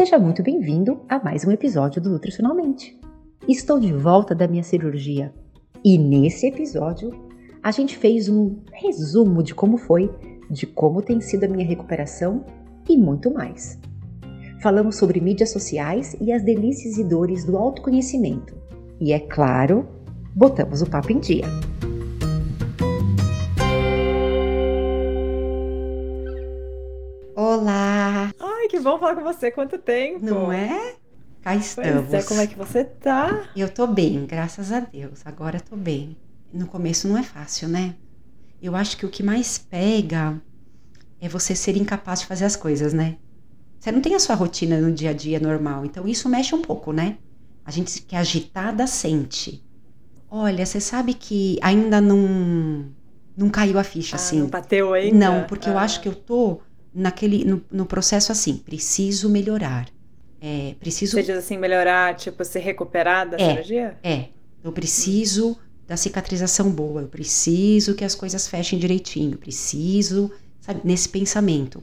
Seja muito bem-vindo a mais um episódio do Nutricionalmente. Estou de volta da minha cirurgia e nesse episódio a gente fez um resumo de como foi, de como tem sido a minha recuperação e muito mais. Falamos sobre mídias sociais e as delícias e dores do autoconhecimento. E é claro, botamos o papo em dia. Bom falar com você. Quanto tempo? Não é? Cá estamos. Pois é, como é que você tá? Eu tô bem, graças a Deus. Agora eu tô bem. No começo não é fácil, né? Eu acho que o que mais pega é você ser incapaz de fazer as coisas, né? Você não tem a sua rotina no dia a dia normal, então isso mexe um pouco, né? A gente que é agitada sente. Olha, você sabe que ainda não não caiu a ficha Ah, assim. não bateu ainda? Não, porque eu Ah. acho que eu tô naquele no, no processo assim, preciso melhorar. É, preciso Você diz assim, melhorar, tipo, se recuperar da É. cirurgia? é, eu preciso da cicatrização boa, eu preciso que as coisas fechem direitinho, eu preciso, sabe, nesse pensamento.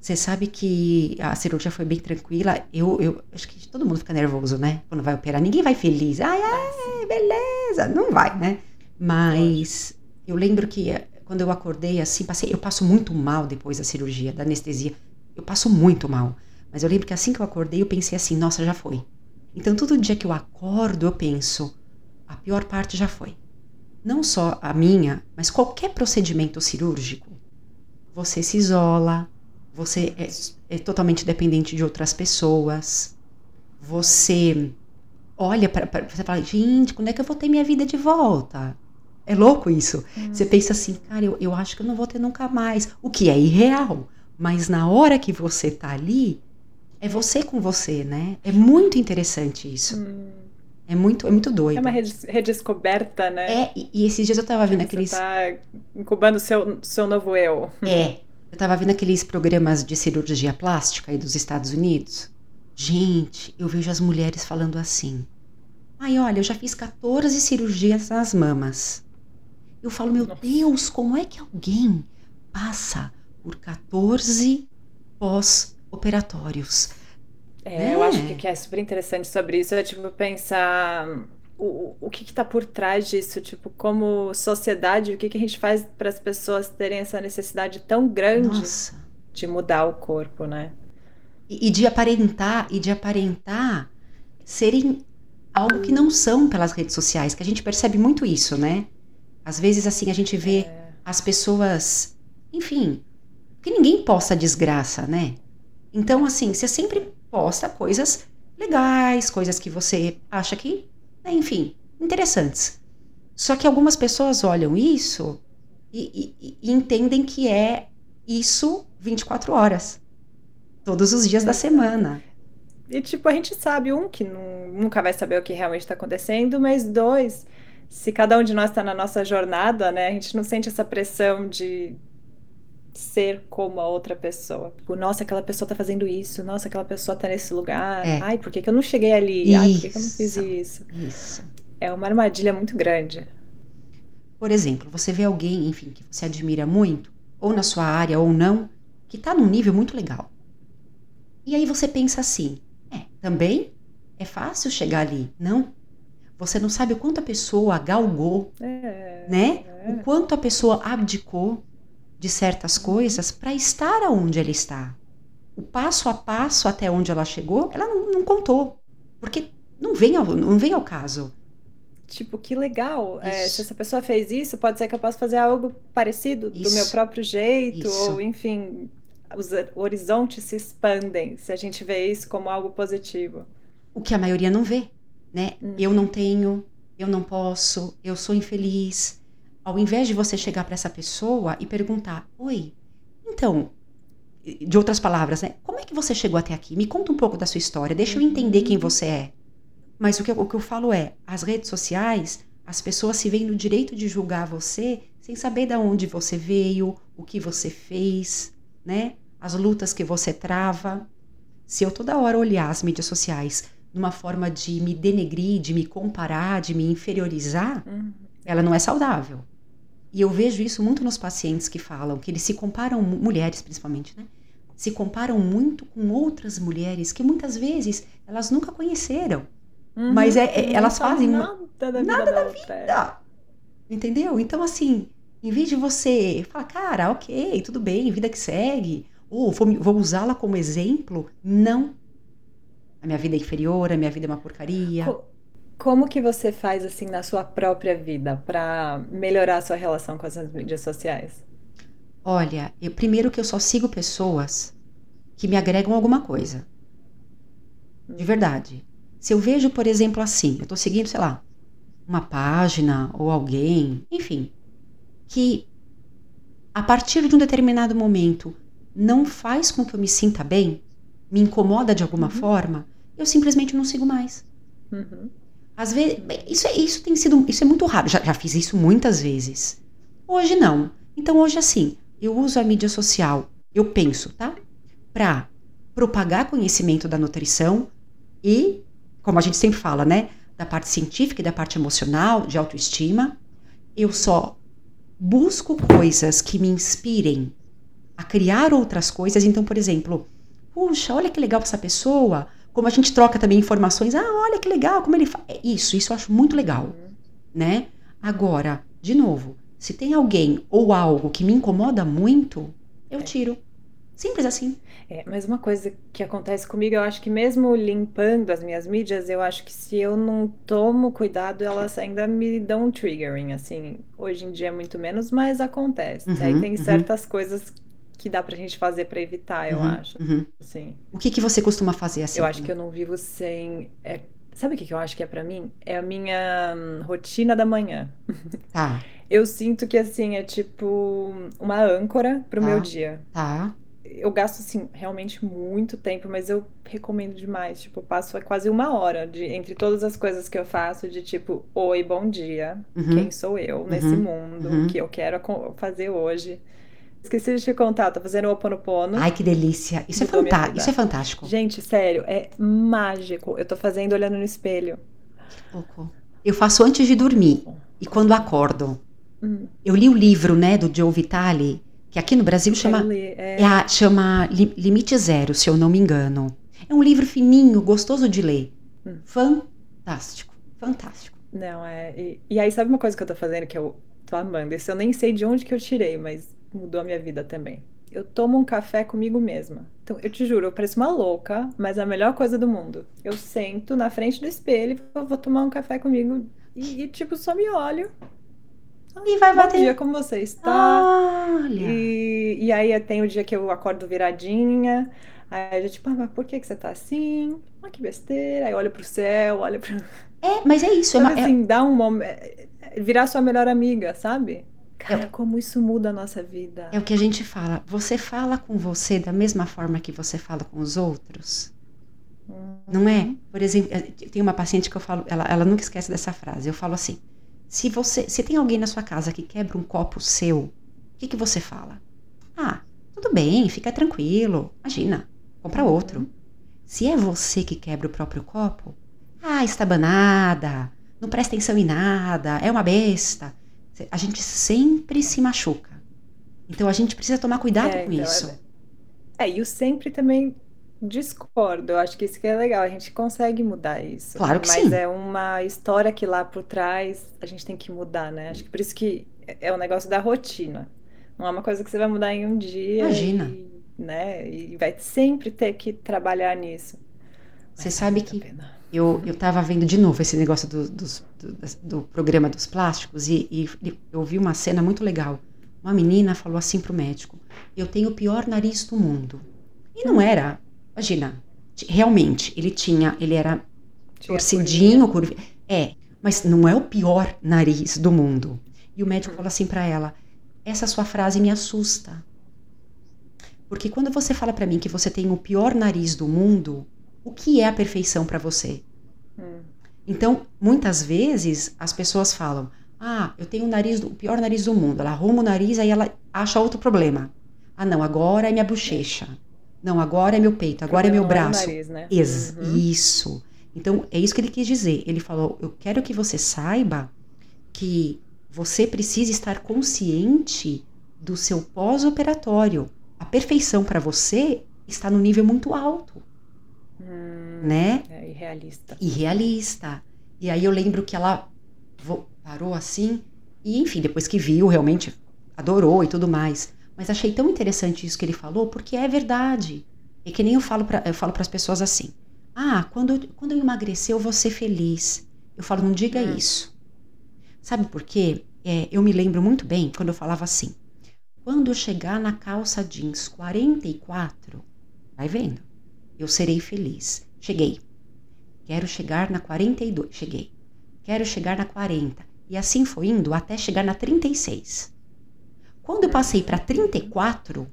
Você sabe que a cirurgia foi bem tranquila. Eu, eu acho que todo mundo fica nervoso, né? Quando vai operar, ninguém vai feliz. Ai, ai, beleza. Não vai, né? Mas eu lembro que quando eu acordei assim, passei, eu passo muito mal depois da cirurgia, da anestesia. Eu passo muito mal. Mas eu lembro que assim que eu acordei, eu pensei assim, nossa, já foi. Então todo dia que eu acordo, eu penso, a pior parte já foi. Não só a minha, mas qualquer procedimento cirúrgico. Você se isola, você é, é totalmente dependente de outras pessoas. Você olha para você fala, gente, quando é que eu vou ter minha vida de volta? É louco isso. Você pensa assim, cara, eu, eu acho que eu não vou ter nunca mais. O que é irreal. Mas na hora que você tá ali, é você com você, né? É muito interessante isso. Hum, É muito, é muito doido. é uma redescoberta, né? É, e, e esses dias eu tava vendo aqueles. Você tá incubando o seu, seu novo eu. É. Eu tava vendo aqueles programas de cirurgia plástica aí dos Estados Unidos. Gente, eu vejo as mulheres falando assim. Ai, olha, eu já fiz 14 cirurgias nas mamas. Eu falo, meu Nossa. Deus, como é que alguém passa por 14 pós-operatórios? É, eu É. acho que que é super interessante sobre isso é, tipo, pensar o, o que que tá por trás disso, tipo, como sociedade, o que que a gente faz para as pessoas terem essa necessidade tão grande Nossa. de mudar o corpo, né? E, e de aparentar, e de aparentar serem algo que não são pelas redes sociais, que a gente percebe muito isso, né? Às vezes, assim, a gente vê É. as pessoas, enfim, que ninguém posta desgraça, né? Então, assim, você sempre posta coisas legais, coisas que você acha que, né, enfim, interessantes. Só que algumas pessoas olham isso e, e- e entendem que é isso 24 horas, todos os dias da Exato. semana. E, tipo, a gente sabe, um, que nu- nunca vai saber o que realmente está acontecendo, mas dois, se cada um de nós está na nossa jornada, né, a gente não sente essa pressão de ser como a outra pessoa. Tipo, nossa, aquela pessoa tá fazendo isso, nossa, aquela pessoa tá nesse lugar, É. ai, por que que eu não cheguei ali? Ai, por que que eu não fiz Isso. isso? Isso. É uma armadilha muito grande. Por exemplo, você vê alguém, enfim, que você admira muito, ou na sua área ou não, que está num nível muito legal. E aí você pensa assim: é, também é fácil chegar ali. Não. Você não sabe o quanto a pessoa galgou, É, né? é. O quanto a pessoa abdicou de certas coisas para estar aonde ela está. O passo a passo até onde ela chegou, ela não, não contou. Porque não vem ao, não vem ao caso. Tipo, que legal. É, se essa pessoa fez isso, pode ser que eu possa fazer algo parecido, do Isso. meu próprio jeito, Isso. ou enfim, os horizontes se expandem se a gente vê isso como algo positivo. o que a maioria não vê, né? Uhum. Eu não tenho, eu não posso, eu sou infeliz. Ao invés de você chegar para essa pessoa e perguntar: "Oi, então, de outras palavras, né? Como é que você chegou até aqui? Me conta um pouco da sua história, deixa eu entender quem você é". Mas o que, eu- o que eu falo é, as redes sociais, as pessoas se veem no direito de julgar você sem saber de onde você veio, o que você fez, né? As lutas que você trava. Se eu toda hora olhar as mídias sociais numa forma de me denegrir, de me comparar, de me inferiorizar, Uhum. ela não é saudável. E eu vejo isso muito nos pacientes que falam que eles se comparam, mu- mulheres principalmente, né? se comparam muito com outras mulheres que muitas vezes elas nunca conheceram. Uhum, mas é, é elas fazem nada da vida. Nada da, da vida. É. Entendeu? Então, assim, em vez de você falar, cara, ok, tudo bem, vida que segue, ou vou, vou usá-la como exemplo, não. A minha vida é inferior, a minha vida é uma porcaria. Como que você faz assim na sua própria vida para melhorar a sua relação com as mídias sociais? Olha, eu, primeiro que eu só sigo pessoas que me agregam alguma coisa. De verdade. Se eu vejo, por exemplo, assim, eu estou seguindo, sei lá, uma página ou alguém, enfim, que a partir de um determinado momento não faz com que eu me sinta bem, me incomoda de alguma uhum. forma, eu simplesmente não sigo mais. Uhum. Às vezes, isso, é, isso tem sido, isso é muito raro. Já, já fiz isso muitas vezes. Hoje não. Então hoje assim, eu uso a mídia social, eu penso, tá? Para propagar conhecimento da nutrição e, como a gente sempre fala, né? Da parte científica e da parte emocional, de autoestima. Eu só busco coisas que me inspirem a criar outras coisas. Então, por exemplo, puxa, olha que legal essa pessoa. Como a gente troca também informações. Ah, olha que legal, como ele faz. É isso, isso eu acho muito legal, né? Agora, de novo, se tem alguém ou algo que me incomoda muito, eu é. tiro. Simples assim. É, mas uma coisa que acontece comigo, eu acho que mesmo limpando as minhas mídias, eu acho que se eu não tomo cuidado, elas ainda me dão um triggering, assim. Hoje em dia é muito menos, mas acontece. Uhum, Aí tem uhum. certas coisas que dá pra gente fazer para evitar, eu uhum, acho. Uhum. Assim. O que, que você costuma fazer assim? Eu acho que eu não vivo sem. É, sabe o que, que eu acho que é para mim? É a minha hum, rotina da manhã. Tá. Eu sinto que, assim, é tipo uma âncora pro tá, meu dia. Tá. Eu gasto, assim, realmente muito tempo, mas eu recomendo demais. Tipo, eu passo quase uma hora de, entre todas as coisas que eu faço, de tipo, oi, bom dia, uhum. quem sou eu uhum. nesse mundo, uhum. o que eu quero fazer hoje. Esqueci de te contar, tô fazendo o Oponopono. Ai, que delícia. Isso é fantástico. Isso é fantástico. Gente, sério, é mágico. Eu tô fazendo olhando no espelho. Que louco. Eu faço antes de dormir e quando acordo. Hum. Eu li o livro, né, do Joe Vitale, que aqui no Brasil chama, li, é... É a, chama Limite Zero, se eu não me engano. É um livro fininho, gostoso de ler. Hum. Fantástico, fantástico. Não, é. E, e, aí, sabe uma coisa que eu tô fazendo que eu tô amando? Isso eu nem sei de onde que eu tirei, mas mudou a minha vida também. Eu tomo um café comigo mesma. Então, eu te juro, eu pareço uma louca, mas é a melhor coisa do mundo. Eu sento na frente do espelho e vou tomar um café comigo e, e tipo, só me olho e vai bater. Bom dia, como você está? Olha. E, e aí tem o dia que eu acordo viradinha. Aí eu tipo, ah, mas por que, que você tá assim? Ah, que besteira. Aí olha pro céu, olha pro. É, mas é isso. Sabe, é assim, é... dá um momento. É, virar sua melhor amiga, sabe? Cara, é, como isso muda a nossa vida. É o que a gente fala. Você fala com você da mesma forma que você fala com os outros? Uhum. Não é? Por exemplo, tem uma paciente que eu falo, ela, ela nunca esquece dessa frase. Eu falo assim: se você, se tem alguém na sua casa que quebra um copo seu, o que, que você fala? Ah, tudo bem, fica tranquilo. Imagina, compra outro. Se é você que quebra o próprio copo, ah, está banada, não presta atenção em nada, é uma besta. A gente sempre se machuca. Então a gente precisa tomar cuidado é, com então, isso. É, é, e o sempre também Discordo, eu acho que isso que é legal, a gente consegue mudar isso. Claro que mas sim. Mas é uma história que lá por trás a gente tem que mudar, né? Acho que por isso que é o um negócio da rotina. Não é uma coisa que você vai mudar em um dia. Imagina. E, né? E vai sempre ter que trabalhar nisso. Você sabe que eu, eu tava vendo de novo esse negócio do, do, do, do programa dos plásticos e, e eu vi uma cena muito legal. Uma menina falou assim pro médico: Eu tenho o pior nariz do mundo. E não era Imagina, realmente, ele tinha, ele era torcidinho, curva. É, mas não é o pior nariz do mundo. E o médico falou assim para ela: essa sua frase me assusta. Porque quando você fala para mim que você tem o pior nariz do mundo, o que é a perfeição para você? Hum. Então, muitas vezes as pessoas falam: "Ah, eu tenho o nariz do, o pior nariz do mundo". Ela arruma o nariz aí ela acha outro problema. Ah, não, agora é minha bochecha. Não, agora é meu peito, agora é meu braço. É nariz, né? Ex uhum. Isso. Então, é isso que ele quis dizer. Ele falou: Eu quero que você saiba que você precisa estar consciente do seu pós-operatório. a perfeição para você está no nível muito alto, Hum, né? é irrealista. Irrealista. E aí eu lembro que ela parou assim e, enfim, depois que viu, realmente adorou e tudo mais. Mas achei tão interessante isso que ele falou, porque é verdade. É que nem eu falo para eu falo para as pessoas assim: "Ah, quando eu, quando eu emagrecer eu vou ser feliz". Eu falo: "Não diga Hum. isso". Sabe por quê? É, eu me lembro muito bem quando eu falava assim: "Quando eu chegar na calça jeans 44, vai vendo, eu serei feliz". Cheguei. Quero chegar na 42. Cheguei. Quero chegar na 40. E assim foi indo até chegar na 36. Quando eu passei para 34,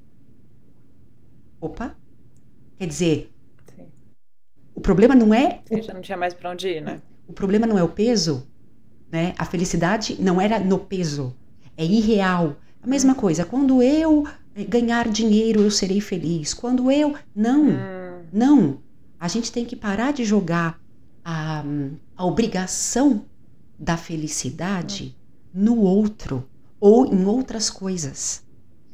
opa, quer dizer, Sim. o problema não é Você já não tinha mais pra onde ir, né? o problema não é o peso, né? A felicidade não era no peso, é irreal. A mesma coisa, quando eu eh, ganhar dinheiro, eu serei feliz. Quando eu não, Hum, Não, a gente tem que parar de jogar a, a obrigação da felicidade no outro ou em outras coisas.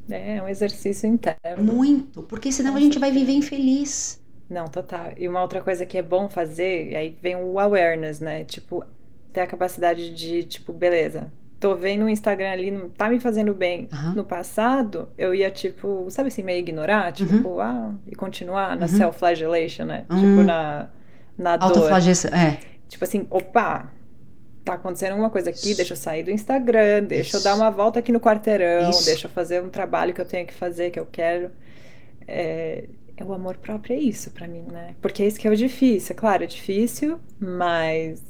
é um exercício interno. Muito, porque senão a gente vai viver infeliz. Não, total. E uma outra coisa que é bom fazer, aí vem o awareness, né? Tipo, ter a capacidade de, tipo, beleza, tô vendo o Instagram ali, não tá me fazendo bem. Aham. No passado, eu ia, tipo, sabe assim, meio ignorar, tipo, ah, e continuar na Uhum. self-flagellation, né? Hum. Tipo, na, na dor. É, Tipo assim, opa, tá acontecendo alguma coisa aqui, deixa eu sair do Instagram, deixa eu dar uma volta aqui no quarteirão, Isso. deixa eu fazer um trabalho que eu tenho que fazer, que eu quero. É, é o amor próprio, é isso pra mim, né? Porque é isso que é o difícil. É claro, é difícil, mas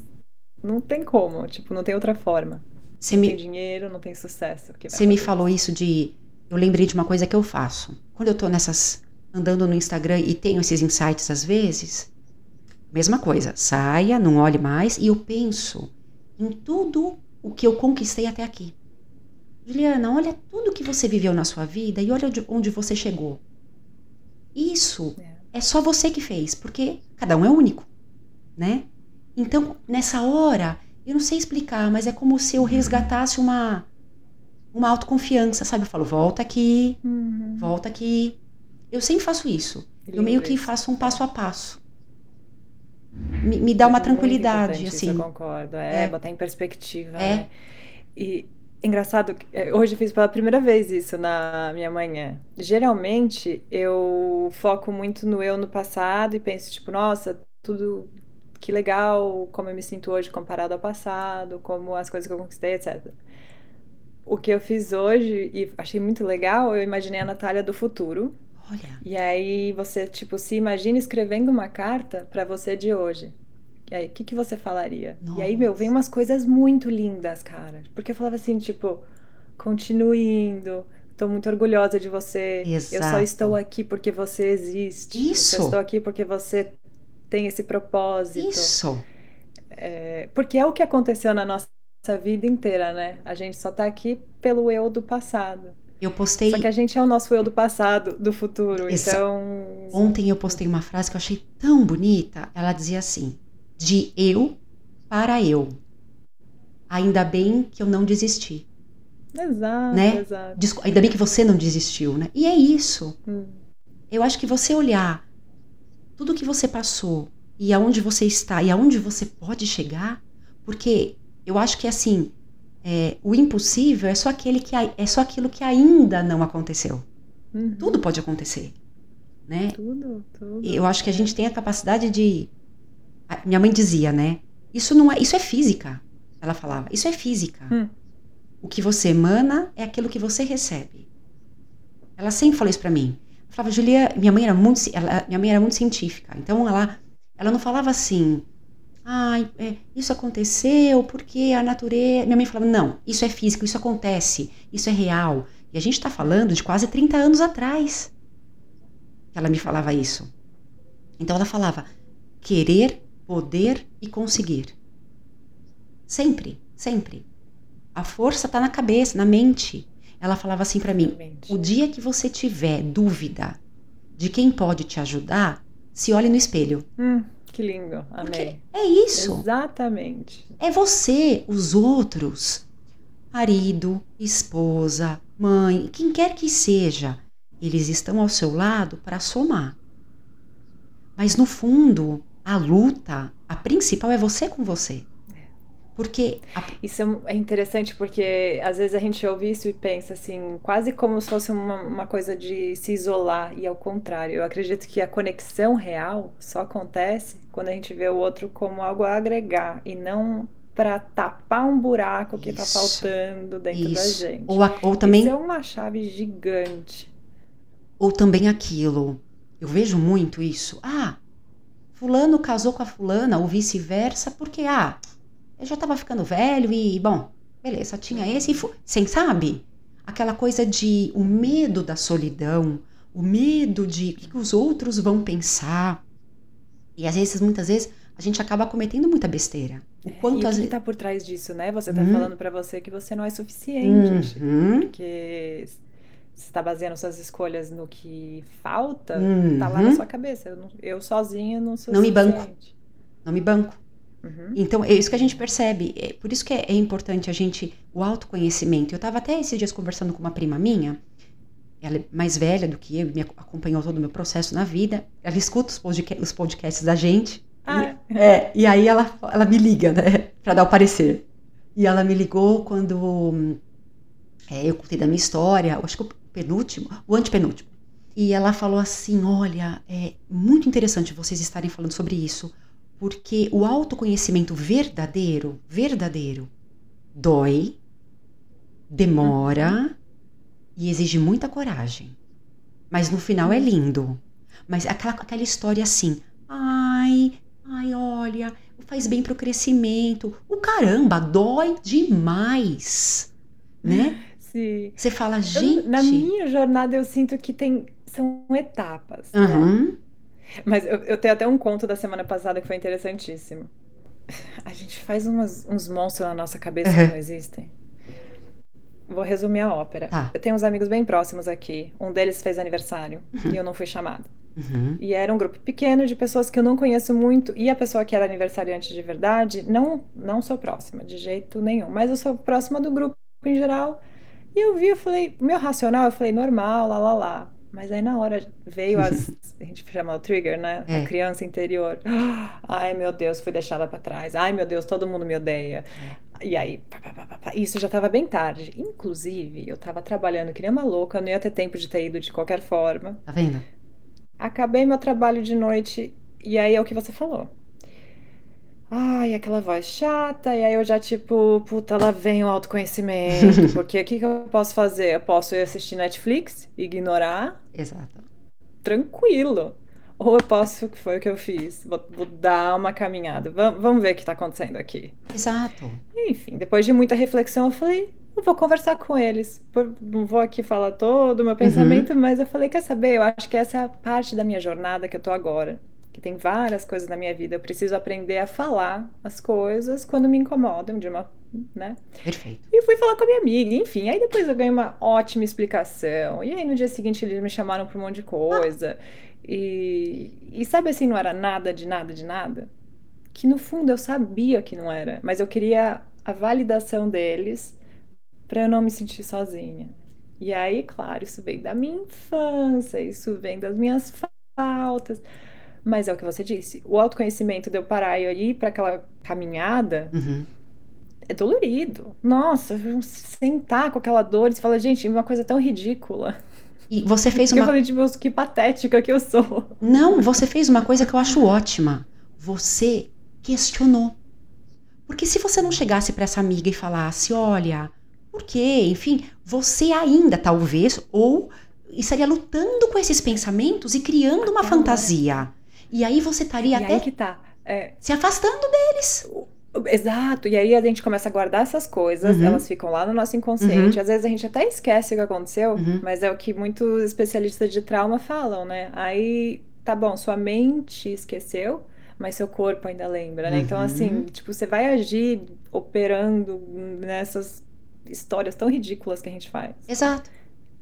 não tem como, tipo, não tem outra forma. Você Não me, tem dinheiro, não tem sucesso. Você me falou isso de. Eu lembrei de uma coisa que eu faço. Quando eu tô nessas. andando no Instagram e tenho esses insights às vezes, mesma coisa. Saia, não olhe mais e eu penso em tudo o que eu conquistei até aqui. Juliana, olha tudo que você viveu na sua vida e olha de onde você chegou. Isso É. é só você que fez, porque cada um é único, né? Então, nessa hora, eu não sei explicar, mas é como se eu resgatasse uma uma autoconfiança, sabe? Eu falo, volta aqui, Uhum. volta aqui. Eu sempre faço isso. Eu meio que Lindo isso. faço um passo a passo. Me, me dá uma É muito tranquilidade, importante isso, assim. eu concordo. É, É. botar em perspectiva, É. né? E engraçado, é, hoje eu fiz pela primeira vez isso na minha manhã. Geralmente eu foco muito no eu no passado e penso, tipo, nossa, tudo que legal, como eu me sinto hoje comparado ao passado, como as coisas que eu conquistei, etc. O que eu fiz hoje e achei muito legal, eu imaginei a Natália do futuro. Olha, E aí você, tipo, se imagina escrevendo uma carta pra você de hoje. E aí, o que que você falaria? E aí, meu, vem umas coisas muito lindas, cara. Porque eu falava assim, tipo, continue indo. Tô muito orgulhosa de você. Eu só Exato. estou aqui porque você existe. Eu Isso. só estou aqui porque você tem esse propósito. isso. É, porque é o que aconteceu na nossa vida inteira, né? A gente só tá aqui pelo eu do passado. Eu postei. Só que a gente é o nosso eu do passado, do futuro. Exa- Então, Ontem eu postei uma frase que eu achei tão bonita. Ela dizia assim: de eu para eu. Ainda bem que eu não desisti. Exato, Né? exato. Desco- Ainda bem que você não desistiu, né? E é isso. Hum, Eu acho que você olhar tudo que você passou e aonde você está e aonde você pode chegar, porque eu acho que assim, é, o impossível é só aquele que é só aquilo que ainda não aconteceu. uhum. Tudo pode acontecer, né? Tudo, tudo. Eu acho que a gente tem a capacidade de a- minha mãe dizia, né? Isso não é, isso é física. Ela falava, isso é física. Hum. O que você emana é aquilo que você recebe. Ela sempre falou isso pra mim. Falava, Julia, minha mãe era muito, ela- minha mãe era muito científica. Então ela, ela não falava assim, ai, é, isso aconteceu porque a natureza. Minha mãe falava, não, isso é físico, isso acontece, isso é real. E a gente está falando de quase 30 anos atrás que ela me falava isso. Então ela falava, querer, poder e conseguir. Sempre, sempre. A força está na cabeça, na mente. Ela falava assim pra mim: Exatamente. o dia que você tiver dúvida de quem pode te ajudar, se olhe no espelho. Hum, que lindo. Porque Amei. é isso. Exatamente. É você, os outros, marido, esposa, mãe, quem quer que seja. eles estão ao seu lado para somar. Mas no fundo, a luta, a principal é você com você. Porque. A... Isso é, é interessante porque às vezes a gente ouve isso e pensa assim, quase como se fosse uma, uma coisa de se isolar, e ao contrário. Eu acredito que a conexão real só acontece quando a gente vê o outro como algo a agregar e não para tapar um buraco que está faltando dentro isso. da gente. Ou, a, ou também. Isso é uma chave gigante. Ou também aquilo. Eu vejo muito isso. Ah, fulano casou com a fulana, ou vice-versa, porque, ah, eu já estava ficando velho e, bom, beleza, tinha esse e sem sabe? Aquela coisa de o medo da solidão, o medo de o que os outros vão pensar. E às vezes, muitas vezes, a gente acaba cometendo muita besteira. O quanto e o que está por trás disso, né? Você está uhum. falando para você que você não é suficiente, uhum. porque você está baseando suas escolhas no que falta, uhum. tá lá na uhum. sua cabeça. Eu, não, eu sozinha não sou Não me banco. Não me banco. Uhum. Então, é isso que a gente percebe. É por isso que é, é importante a gente, o autoconhecimento. Eu estava até esses dias conversando com uma prima minha, ela é mais velha do que eu, me acompanhou todo o meu processo na vida. Ela escuta os, podca os podcasts da gente. Ah. E, é, e aí ela, ela me liga, né, para dar o parecer. E ela me ligou quando é, eu contei da minha história, acho que o penúltimo, o antepenúltimo. E ela falou assim: Olha, é muito interessante vocês estarem falando sobre isso, porque o autoconhecimento verdadeiro, verdadeiro, dói, demora e exige muita coragem. Mas no final é lindo. Mas aquela, aquela história assim, ai, ai, olha, faz bem pro crescimento. O caramba, dói demais, né? Sim. Você fala, gente. Eu, na minha jornada eu sinto que tem são etapas. Uhum. Né? Mas eu, eu, tenho até um conto da semana passada que foi interessantíssimo. A gente faz umas, uns monstros na nossa cabeça que não existem. Vou resumir a ópera. Tá. Eu tenho uns amigos bem próximos aqui. Um deles fez aniversário uhum. e eu não fui chamada. Uhum. E era um grupo pequeno de pessoas que eu não conheço muito. E a pessoa que era aniversariante de verdade, não, não sou próxima, de jeito nenhum. Mas eu sou próxima do grupo em geral. E eu vi, eu falei, meu racional, eu falei, normal, lá, lá, lá. Mas aí na hora veio as. a gente chama o trigger, né? É. A criança interior. Ai, meu Deus, fui deixada para trás. Ai, meu Deus, todo mundo me odeia. É. E aí, pá, pá, pá, isso já estava bem tarde. Inclusive, eu estava trabalhando que nem uma louca, não ia ter tempo de ter ido de qualquer forma. Tá vendo? Acabei meu trabalho de noite, e aí é o que você falou. Ai, aquela voz chata, e aí eu já, tipo, puta, lá vem o autoconhecimento, porque o que, que eu posso fazer? Eu posso ir assistir Netflix, ignorar. Exato. Tranquilo. Ou eu posso, que foi o que eu fiz, vou, vou dar uma caminhada, vamos, vamos ver o que está acontecendo aqui. Exato. Enfim, depois de muita reflexão, eu falei, eu vou conversar com eles. Não vou aqui falar todo o meu uhum. pensamento, mas eu falei, quer saber? Eu acho que essa é a parte da minha jornada que eu tô agora que tem várias coisas na minha vida. Eu preciso aprender a falar as coisas quando me incomodam de uma, né? Perfeito. E fui falar com a minha amiga, enfim. Aí depois eu ganhei uma ótima explicação. E aí no dia seguinte eles me chamaram para um monte de coisa. E, e sabe assim, não era nada de nada de nada? Que no fundo eu sabia que não era, mas eu queria a validação deles para eu não me sentir sozinha. E aí, claro, isso vem da minha infância, isso vem das minhas faltas. Mas é o que você disse. O autoconhecimento de eu parar e ir para aquela caminhada uhum. é dolorido. Nossa, sentar com aquela dor e você fala, gente, uma coisa tão ridícula. E você fez uma. Eu falei, tipo, que patética que eu sou. Não, você fez uma coisa que eu acho ótima. Você questionou. Porque se você não chegasse para essa amiga e falasse, olha, por quê? Enfim, você ainda talvez ou estaria lutando com esses pensamentos e criando uma fantasia. E aí você estaria até que tá. É... se afastando deles. Exato, e aí a gente começa a guardar essas coisas, uhum. elas ficam lá no nosso inconsciente. Uhum. Às vezes a gente até esquece o que aconteceu, uhum. mas é o que muitos especialistas de trauma falam, né? Aí, tá bom, sua mente esqueceu, mas seu corpo ainda lembra, né? Então, assim, uhum. tipo, você vai agir operando nessas histórias tão ridículas que a gente faz. Exato.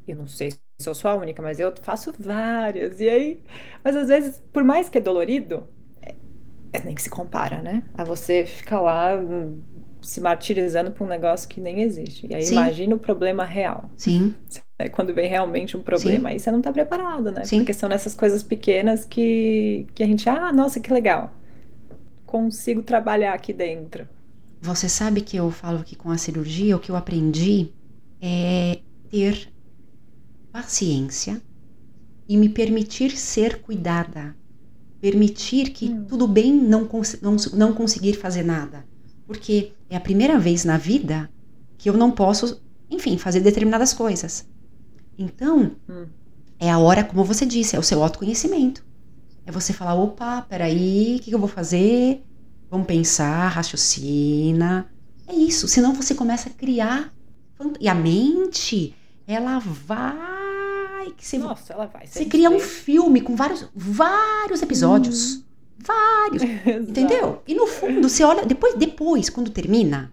Eu não sei sou a única, mas eu faço várias. E aí, mas às vezes, por mais que é dolorido, é, é nem que se compara, né? A você ficar lá hum, se martirizando por um negócio que nem existe. E aí Sim. imagina o problema real. Sim, É Quando vem realmente um problema, aí você não tá preparado, né? Sim. Porque são nessas coisas pequenas que, que a gente, ah, nossa, que legal. Consigo trabalhar aqui dentro. Você sabe que eu falo que com a cirurgia o que eu aprendi é ter paciência e me permitir ser cuidada. Permitir que Hum. tudo bem não, cons não, não conseguir fazer nada. Porque é a primeira vez na vida que eu não posso, enfim, fazer determinadas coisas. Então, Hum. é a hora, como você disse, é o seu autoconhecimento. É você falar, opa, peraí, o que, que eu vou fazer? Vamos pensar, raciocina. É isso, senão você começa a criar. E a mente, ela vai. Você, Nossa, ela vai. você cria um filme com vários, vários episódios. Vários. Entendeu? E no fundo, você olha. Depois, depois quando termina,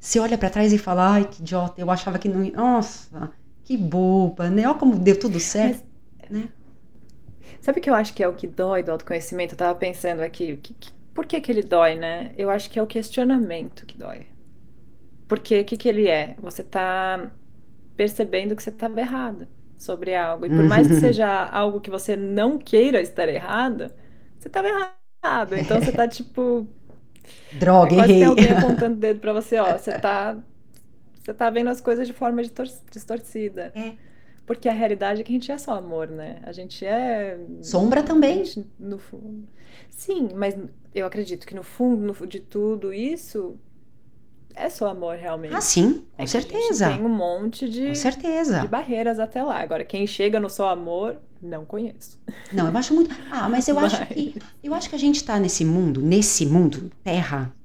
você olha pra trás e fala: ai, que idiota, eu achava que não ia. Nossa, que boba, né? Olha como deu tudo certo. né? Sabe o que eu acho que é o que dói do autoconhecimento? Eu tava pensando aqui, que- que- por que que ele dói, né? Eu acho que é o questionamento que dói. Porque o que que ele é? Você tá percebendo que você estava errado sobre algo. E por mais que seja algo que você não queira estar errado, você estava errado. Então você tá tipo, Droga, é quase errei. alguém apontando o dedo pra você, ó, você tá você tá vendo as coisas de forma distor- distorcida. É. Porque a realidade é que a gente é só amor, né? A gente é Sombra também. gente, no fundo. Sim, mas eu acredito que no fundo de tudo isso é só amor realmente. Ah, sim, com É certeza. tem um monte de, Com de certeza. barreiras até lá. Agora, quem chega no só amor, não conheço. Não, eu acho muito. Ah, mas eu acho que eu acho que a gente tá nesse mundo, nesse mundo, terra,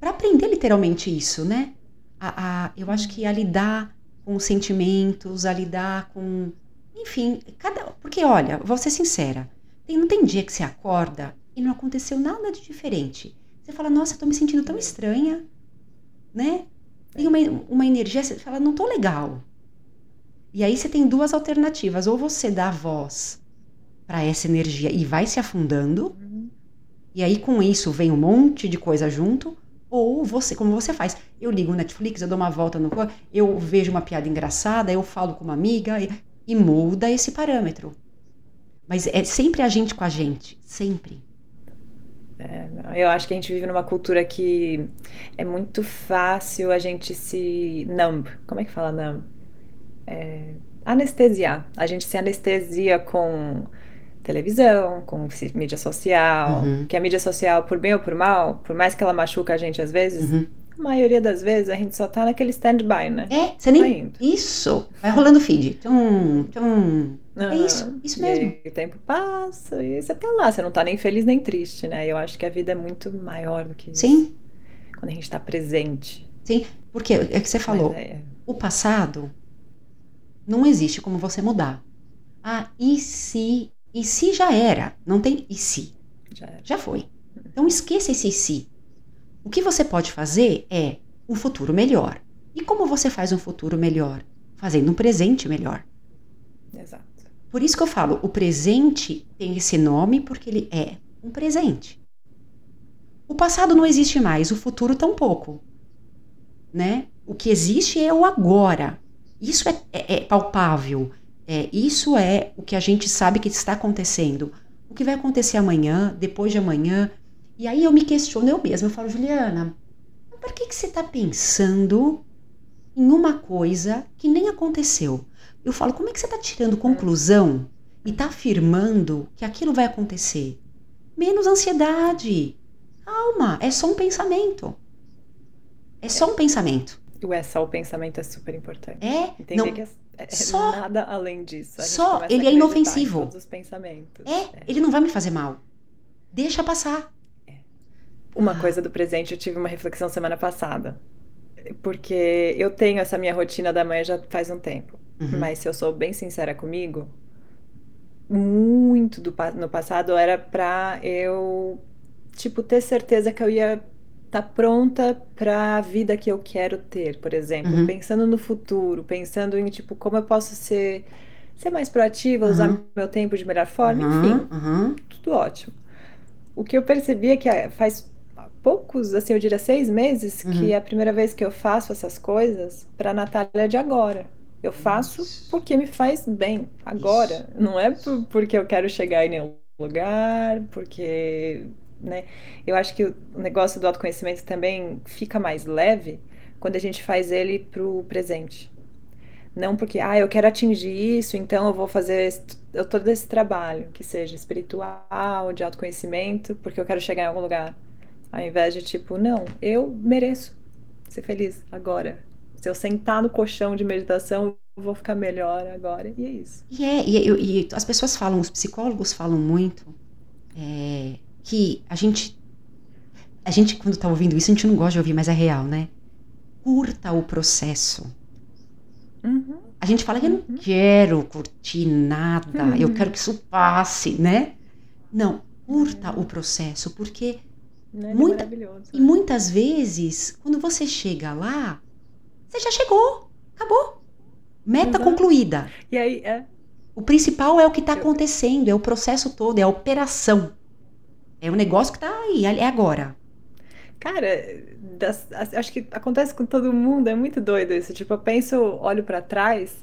para aprender literalmente isso, né? A, a- eu acho que a lidar com os sentimentos, a lidar com, enfim, cada, porque olha, vou ser sincera, tem, não tem dia que você acorda e não aconteceu nada de diferente. Você fala, nossa, eu tô me sentindo tão estranha, né? Tem uma, uma energia, você fala, não tô legal. E aí você tem duas alternativas, ou você dá voz para essa energia e vai se afundando, e aí com isso vem um monte de coisa junto, ou você, como você faz, eu ligo o Netflix, eu dou uma volta no corpo, eu vejo uma piada engraçada, eu falo com uma amiga e, e muda esse parâmetro. Mas é sempre a gente com a gente, sempre. É, eu acho que a gente vive numa cultura que é muito fácil a gente se numb. Como é que fala numb? É, anestesiar. A gente se anestesia com televisão, com mídia social. Uhum. Que a mídia social, por bem ou por mal, por mais que ela machuca a gente às vezes, Uhum. a maioria das vezes a gente só tá naquele stand-by, né? É, você nem. Indo. Isso! Vai rolando o feed. Tchum, É isso, Aham. isso E mesmo. aí o tempo passa e você tá lá, você não tá nem feliz nem triste, né? Eu acho que a vida é muito maior do que isso. Sim, Quando a gente tá presente. sim. Porque é que você falou, é- o passado não existe como você mudar. Ah, e se? E se já era? Não tem e se. já era. Já foi. Então esqueça esse e se. O que você pode fazer é um futuro melhor. E como você faz um futuro melhor? Fazendo um presente melhor. Exato. Por isso que eu falo, o presente tem esse nome porque ele é um presente. O passado não existe mais, o futuro tampouco. Né? O que existe é o agora. Isso é, é- é palpável. É, isso é o que a gente sabe que está acontecendo. O que vai acontecer amanhã, depois de amanhã. E aí eu me questiono eu mesma. Eu falo, Juliana, por que, que você está pensando em uma coisa que nem aconteceu? Eu falo, como é que você está tirando conclusão e está afirmando que aquilo vai acontecer? Menos ansiedade. Calma, é só um pensamento. É só um pensamento. O é só o pensamento é super importante. É, Entender não, que é, é só- nada além disso. Só ele é inofensivo. todos os pensamentos. é, ele não vai me fazer mal. Deixa passar. Uma Ah. coisa do presente, eu tive uma reflexão semana passada. Porque eu tenho essa minha rotina da manhã já faz um tempo. Uhum. Mas se eu sou bem sincera comigo, muito do, no passado era pra eu, tipo, ter certeza que eu ia estar pronta para a vida que eu quero ter, por exemplo, Uhum. pensando no futuro, pensando em, tipo, como eu posso ser, ser mais proativa, usar Uhum. meu tempo de melhor forma, Uhum, enfim, uhum. tudo ótimo. O que eu percebi é que ah, faz poucos, assim, eu diria seis meses, que é a primeira vez que eu faço essas coisas para a Natália de agora. Eu faço porque me faz bem agora. Não é por- porque eu quero chegar em nenhum lugar, porque, né? Eu acho que o negócio do autoconhecimento também fica mais leve quando a gente faz ele pro presente. Não porque, ah, eu quero atingir isso, então eu vou fazer esse- eu todo esse trabalho, que seja espiritual, de autoconhecimento, porque eu quero chegar em algum lugar. Ao invés de tipo, não, eu mereço ser feliz agora. Se eu sentar no colchão de meditação, eu vou ficar melhor agora. E é isso. E é, e, e- e as pessoas falam, os psicólogos falam muito é, que a gente, a gente quando tá ouvindo isso, a gente não gosta de ouvir, mas é real, né? Curta o processo. Uhum. A gente fala que eu não quero curtir nada, eu quero que isso passe, né? Não, curta o processo, porque Não é Muita- maravilhoso. e muitas vezes, quando você chega lá, você já chegou, acabou. Meta Exato. concluída. E aí, é. O principal é o que está acontecendo, é o processo todo, é a operação. É o negócio que está aí, é agora. Cara, das- as- acho que acontece com todo mundo, é muito doido isso. Tipo, eu penso, olho pra trás,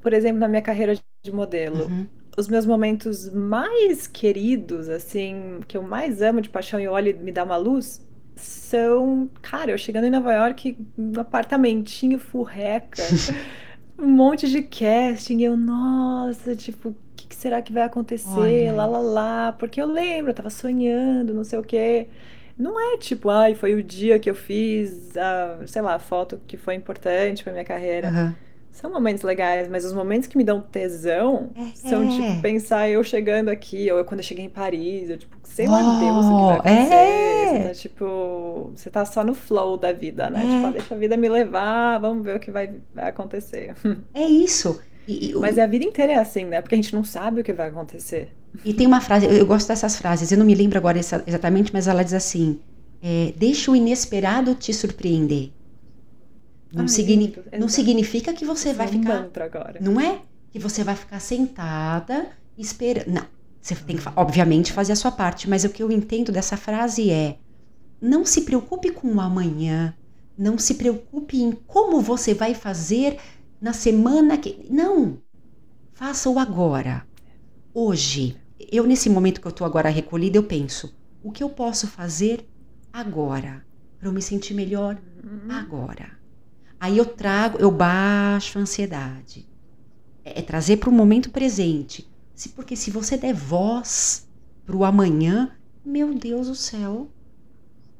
por exemplo, na minha carreira de modelo. Uhum. Os meus momentos mais queridos, assim, que eu mais amo de paixão e olho e me dá uma luz, são, cara, eu chegando em Nova York, um apartamentinho furreca, um monte de casting, e eu, nossa, tipo, o que que será que vai acontecer? Olha Lá, lá, lá, porque eu lembro, eu tava sonhando, não sei o quê. Não é tipo, ai, foi o dia que eu fiz a, sei lá, a foto que foi importante pra minha carreira. Aham. São momentos legais, mas os momentos que me dão tesão É. são tipo pensar eu chegando aqui, ou eu quando eu cheguei em Paris, eu tipo, sei lá Deus o que vai Oh, acontecer. é. Você tá tipo, você tá só no flow da vida, né? É. Tipo, ah, deixa a vida me levar, vamos ver o que vai, vai acontecer. É isso. E, e o- Mas a vida inteira é assim, né? Porque a gente não sabe o que vai acontecer. E tem uma frase, eu, eu gosto dessas frases, eu não me lembro agora exatamente, mas ela diz assim: é, deixa o inesperado te surpreender. Não, Ai, signi- lindo, não significa que você vai é ficar. agora. Não é que você vai ficar sentada esperando. Não. Você tem que, obviamente, fazer a sua parte, mas o que eu entendo dessa frase é: não se preocupe com o amanhã, não se preocupe em como você vai fazer na semana que. Não! Faça o agora. Hoje. Eu, nesse momento que eu estou agora recolhida, eu penso: o que eu posso fazer agora para eu me sentir melhor Uhum. agora. Aí eu trago, eu baixo a ansiedade. É, é trazer para o momento presente. Se, porque se você der voz para o amanhã, meu Deus do céu,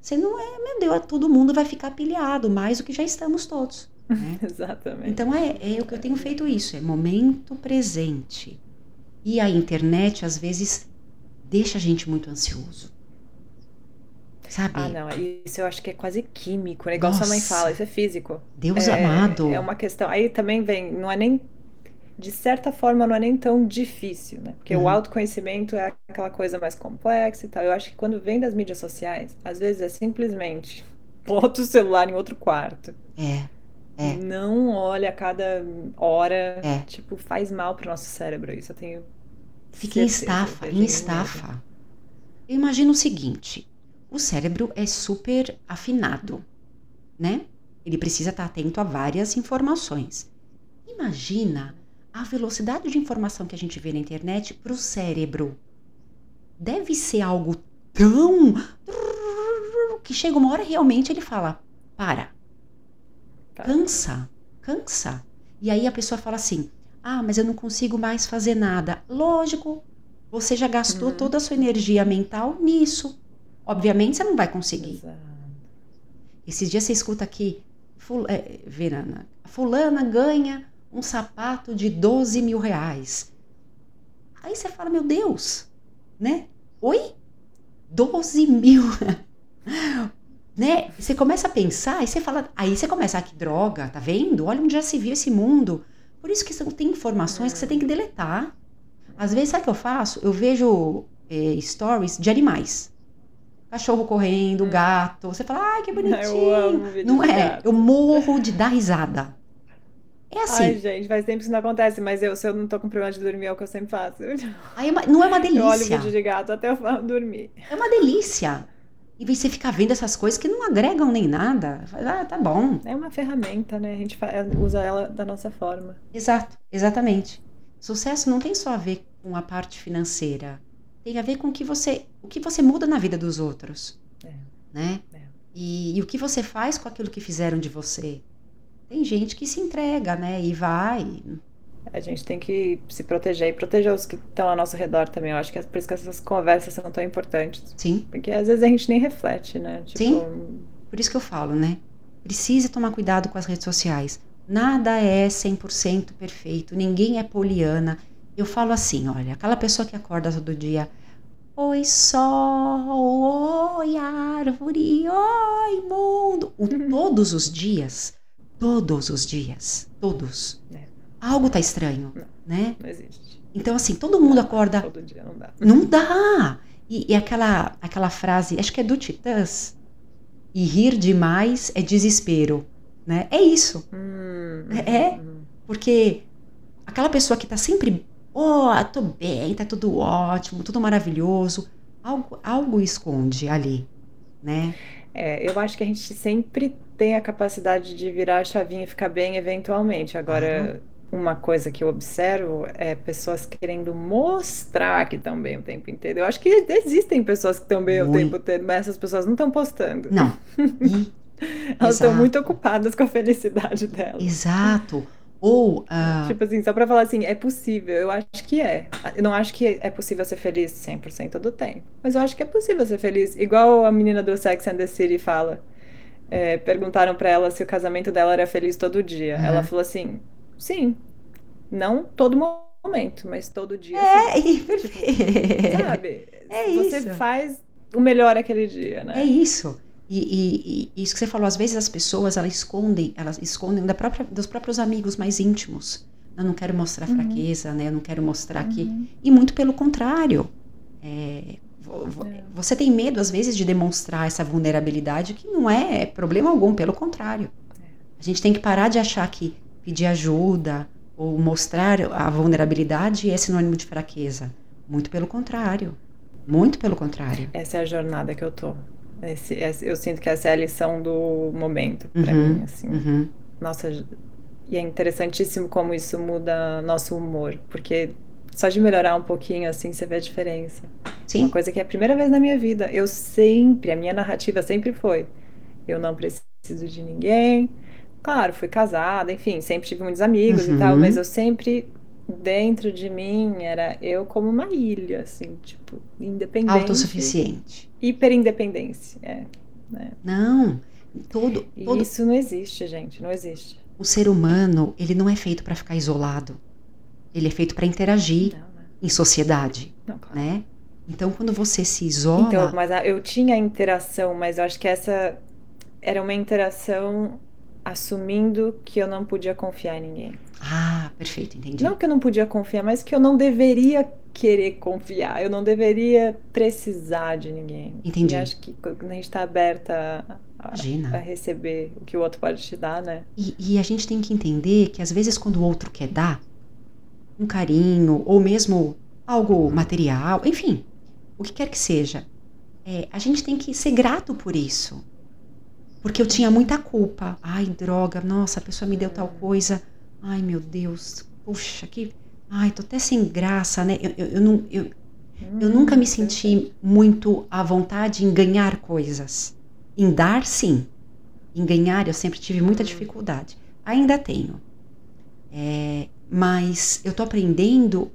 você não é, meu Deus, todo mundo vai ficar pilhado, mais do que já estamos todos. né? Exatamente. Então é, é o que eu tenho feito isso, é momento presente. E a internet, às vezes, deixa a gente muito ansioso. Sabe? Ah, não, isso eu acho que é quase químico, né? Igual sua mãe Nossa. fala, isso é físico. Deus É, amado. é uma questão. Aí também vem, não é nem, de certa forma, não é nem tão difícil, né? Porque Uhum. o autoconhecimento é aquela coisa mais complexa e tal. Eu acho que quando vem das mídias sociais, às vezes é simplesmente bota o celular em outro quarto. É, É. Não olha a cada hora. É. Tipo, faz mal pro nosso cérebro isso. Eu tenho fica em estafa, em estafa. Eu imagino o seguinte: o cérebro é super afinado, né? Ele precisa estar atento a várias informações. Imagina a velocidade de informação que a gente vê na internet para o cérebro. Deve ser algo tão que chega uma hora realmente ele fala: para, Tá. cansa, cansa. E aí a pessoa fala assim: ah, mas eu não consigo mais fazer nada. Lógico, você já gastou Uhum. toda a sua energia mental nisso. Obviamente você não vai conseguir. Exato. Esses dias você escuta aqui, ful é, Verana, fulana ganha um sapato de 12 mil reais. Aí você fala, meu Deus, né? Oi? 12 mil. né? Você começa a pensar, aí você fala, aí você começa, ah, que droga, tá vendo? Olha onde já se viu esse mundo. Por isso que são- tem informações que você tem que deletar. Às vezes, sabe o que eu faço? Eu vejo eh, stories de animais. Cachorro correndo, Hum. gato. Você fala, ai, que bonitinho. Não é? Eu morro de dar risada. É assim. Ai, gente, faz tempo que isso não acontece, mas eu, se eu não tô com problema de dormir, é o que eu sempre faço. Aí é uma- não é uma Eu olho delícia. vídeo de gato até eu dormir. É uma delícia. De você ficar vendo essas coisas que não agregam nem nada. Ah, tá bom. É uma ferramenta, né? A gente usa ela da nossa forma. Exato, exatamente. Sucesso não tem só a ver com a parte financeira. Tem a ver com o que você, o que você muda na vida dos outros. É. Né? É. E, e, o que você faz com aquilo que fizeram de você. Tem gente que se entrega, né? E vai. A gente tem que se proteger e proteger os que estão ao nosso redor também. Eu acho que é por isso que essas conversas são tão importantes. Sim. Porque às vezes a gente nem reflete, né? Tipo... Sim. Por isso que eu falo, né? Precisa tomar cuidado com as redes sociais. Nada é 100% perfeito. Ninguém é poliana. Eu falo assim, olha, aquela pessoa que acorda todo dia. Oi, sol, oi, árvore, oi, mundo. O, todos os dias, todos os dias, todos. É algo tá estranho, não, né? Não existe. Então, assim, todo mundo acorda. Todo dia não dá. Não dá! E, e, aquela, aquela frase, acho que é do Titãs, e rir demais é desespero, né? É isso. Hum, é, hum. porque aquela pessoa que tá sempre, oh, tô bem, tá tudo ótimo, tudo maravilhoso, algo, algo esconde ali, né? É, eu acho que a gente sempre tem a capacidade de virar a chavinha e ficar bem eventualmente. Agora, uma coisa que eu observo é pessoas querendo mostrar que estão bem o tempo inteiro. Eu acho que existem pessoas que estão bem muito. o tempo inteiro, mas essas pessoas não estão postando. Não. Elas estão muito ocupadas com a felicidade delas. Exato. Ou. Uh... Tipo assim, só pra falar assim, é possível. Eu acho que é. Eu não acho que é possível ser feliz 100% do tempo. Mas eu acho que é possível ser feliz. Igual a menina do Sex and the City fala. É, perguntaram para ela se o casamento dela era feliz todo dia. Uhum. Ela falou assim: Sim. Não todo momento, mas todo dia. É, assim. tipo, sabe? É Você isso. faz o melhor aquele dia, né? É isso. E, e, e, isso que você falou, às vezes as pessoas elas escondem, elas escondem da própria, dos próprios amigos mais íntimos. Eu não quero mostrar uhum. fraqueza, né? Eu não quero mostrar uhum. que. E muito pelo contrário. É, é. você tem medo, às vezes, de demonstrar essa vulnerabilidade, que não é problema algum, pelo contrário. A gente tem que parar de achar que pedir ajuda ou mostrar a vulnerabilidade é sinônimo de fraqueza. Muito pelo contrário. Muito pelo contrário. Essa é a jornada que eu tô. Esse, esse, eu sinto que essa é a lição do momento para uhum, mim, assim. Uhum. Nossa, e é interessantíssimo como isso muda nosso humor, porque só de melhorar um pouquinho assim você vê a diferença. Sim. Uma coisa que é a primeira vez na minha vida, eu sempre, a minha narrativa sempre foi, eu não preciso de ninguém, Claro, fui casada, enfim, sempre tive muitos amigos uhum. e tal, mas eu sempre dentro de mim era eu como uma ilha, assim, tipo, independente. Autossuficiente. Hiperindependência, é. Né? Não, todo, todo... Isso não existe, gente, não existe. O ser humano, ele não é feito para ficar isolado. Ele é feito para interagir não, não. em sociedade, não, claro. né? Então, quando você se isola... Então, mas eu tinha interação, mas eu acho que essa era uma interação assumindo que eu não podia confiar em ninguém. Ah, perfeito, entendi. Não que eu não podia confiar, mas que eu não deveria querer confiar, eu não deveria precisar de ninguém. Entendi. E acho que quando a gente está aberta a, a, receber o que o outro pode te dar, né? E, e a gente tem que entender que às vezes quando o outro quer dar um carinho ou mesmo algo material, enfim, o que quer que seja, é, a gente tem que ser grato por isso. Porque eu tinha muita culpa. Ai, droga, nossa, a pessoa me deu tal coisa. Ai, meu Deus, puxa, que. Ai, tô até sem graça, né? Eu, eu, eu, não, eu, eu nunca me senti muito à vontade em ganhar coisas. Em dar, sim. Em ganhar, eu sempre tive muita dificuldade. Ainda tenho. É, mas eu tô aprendendo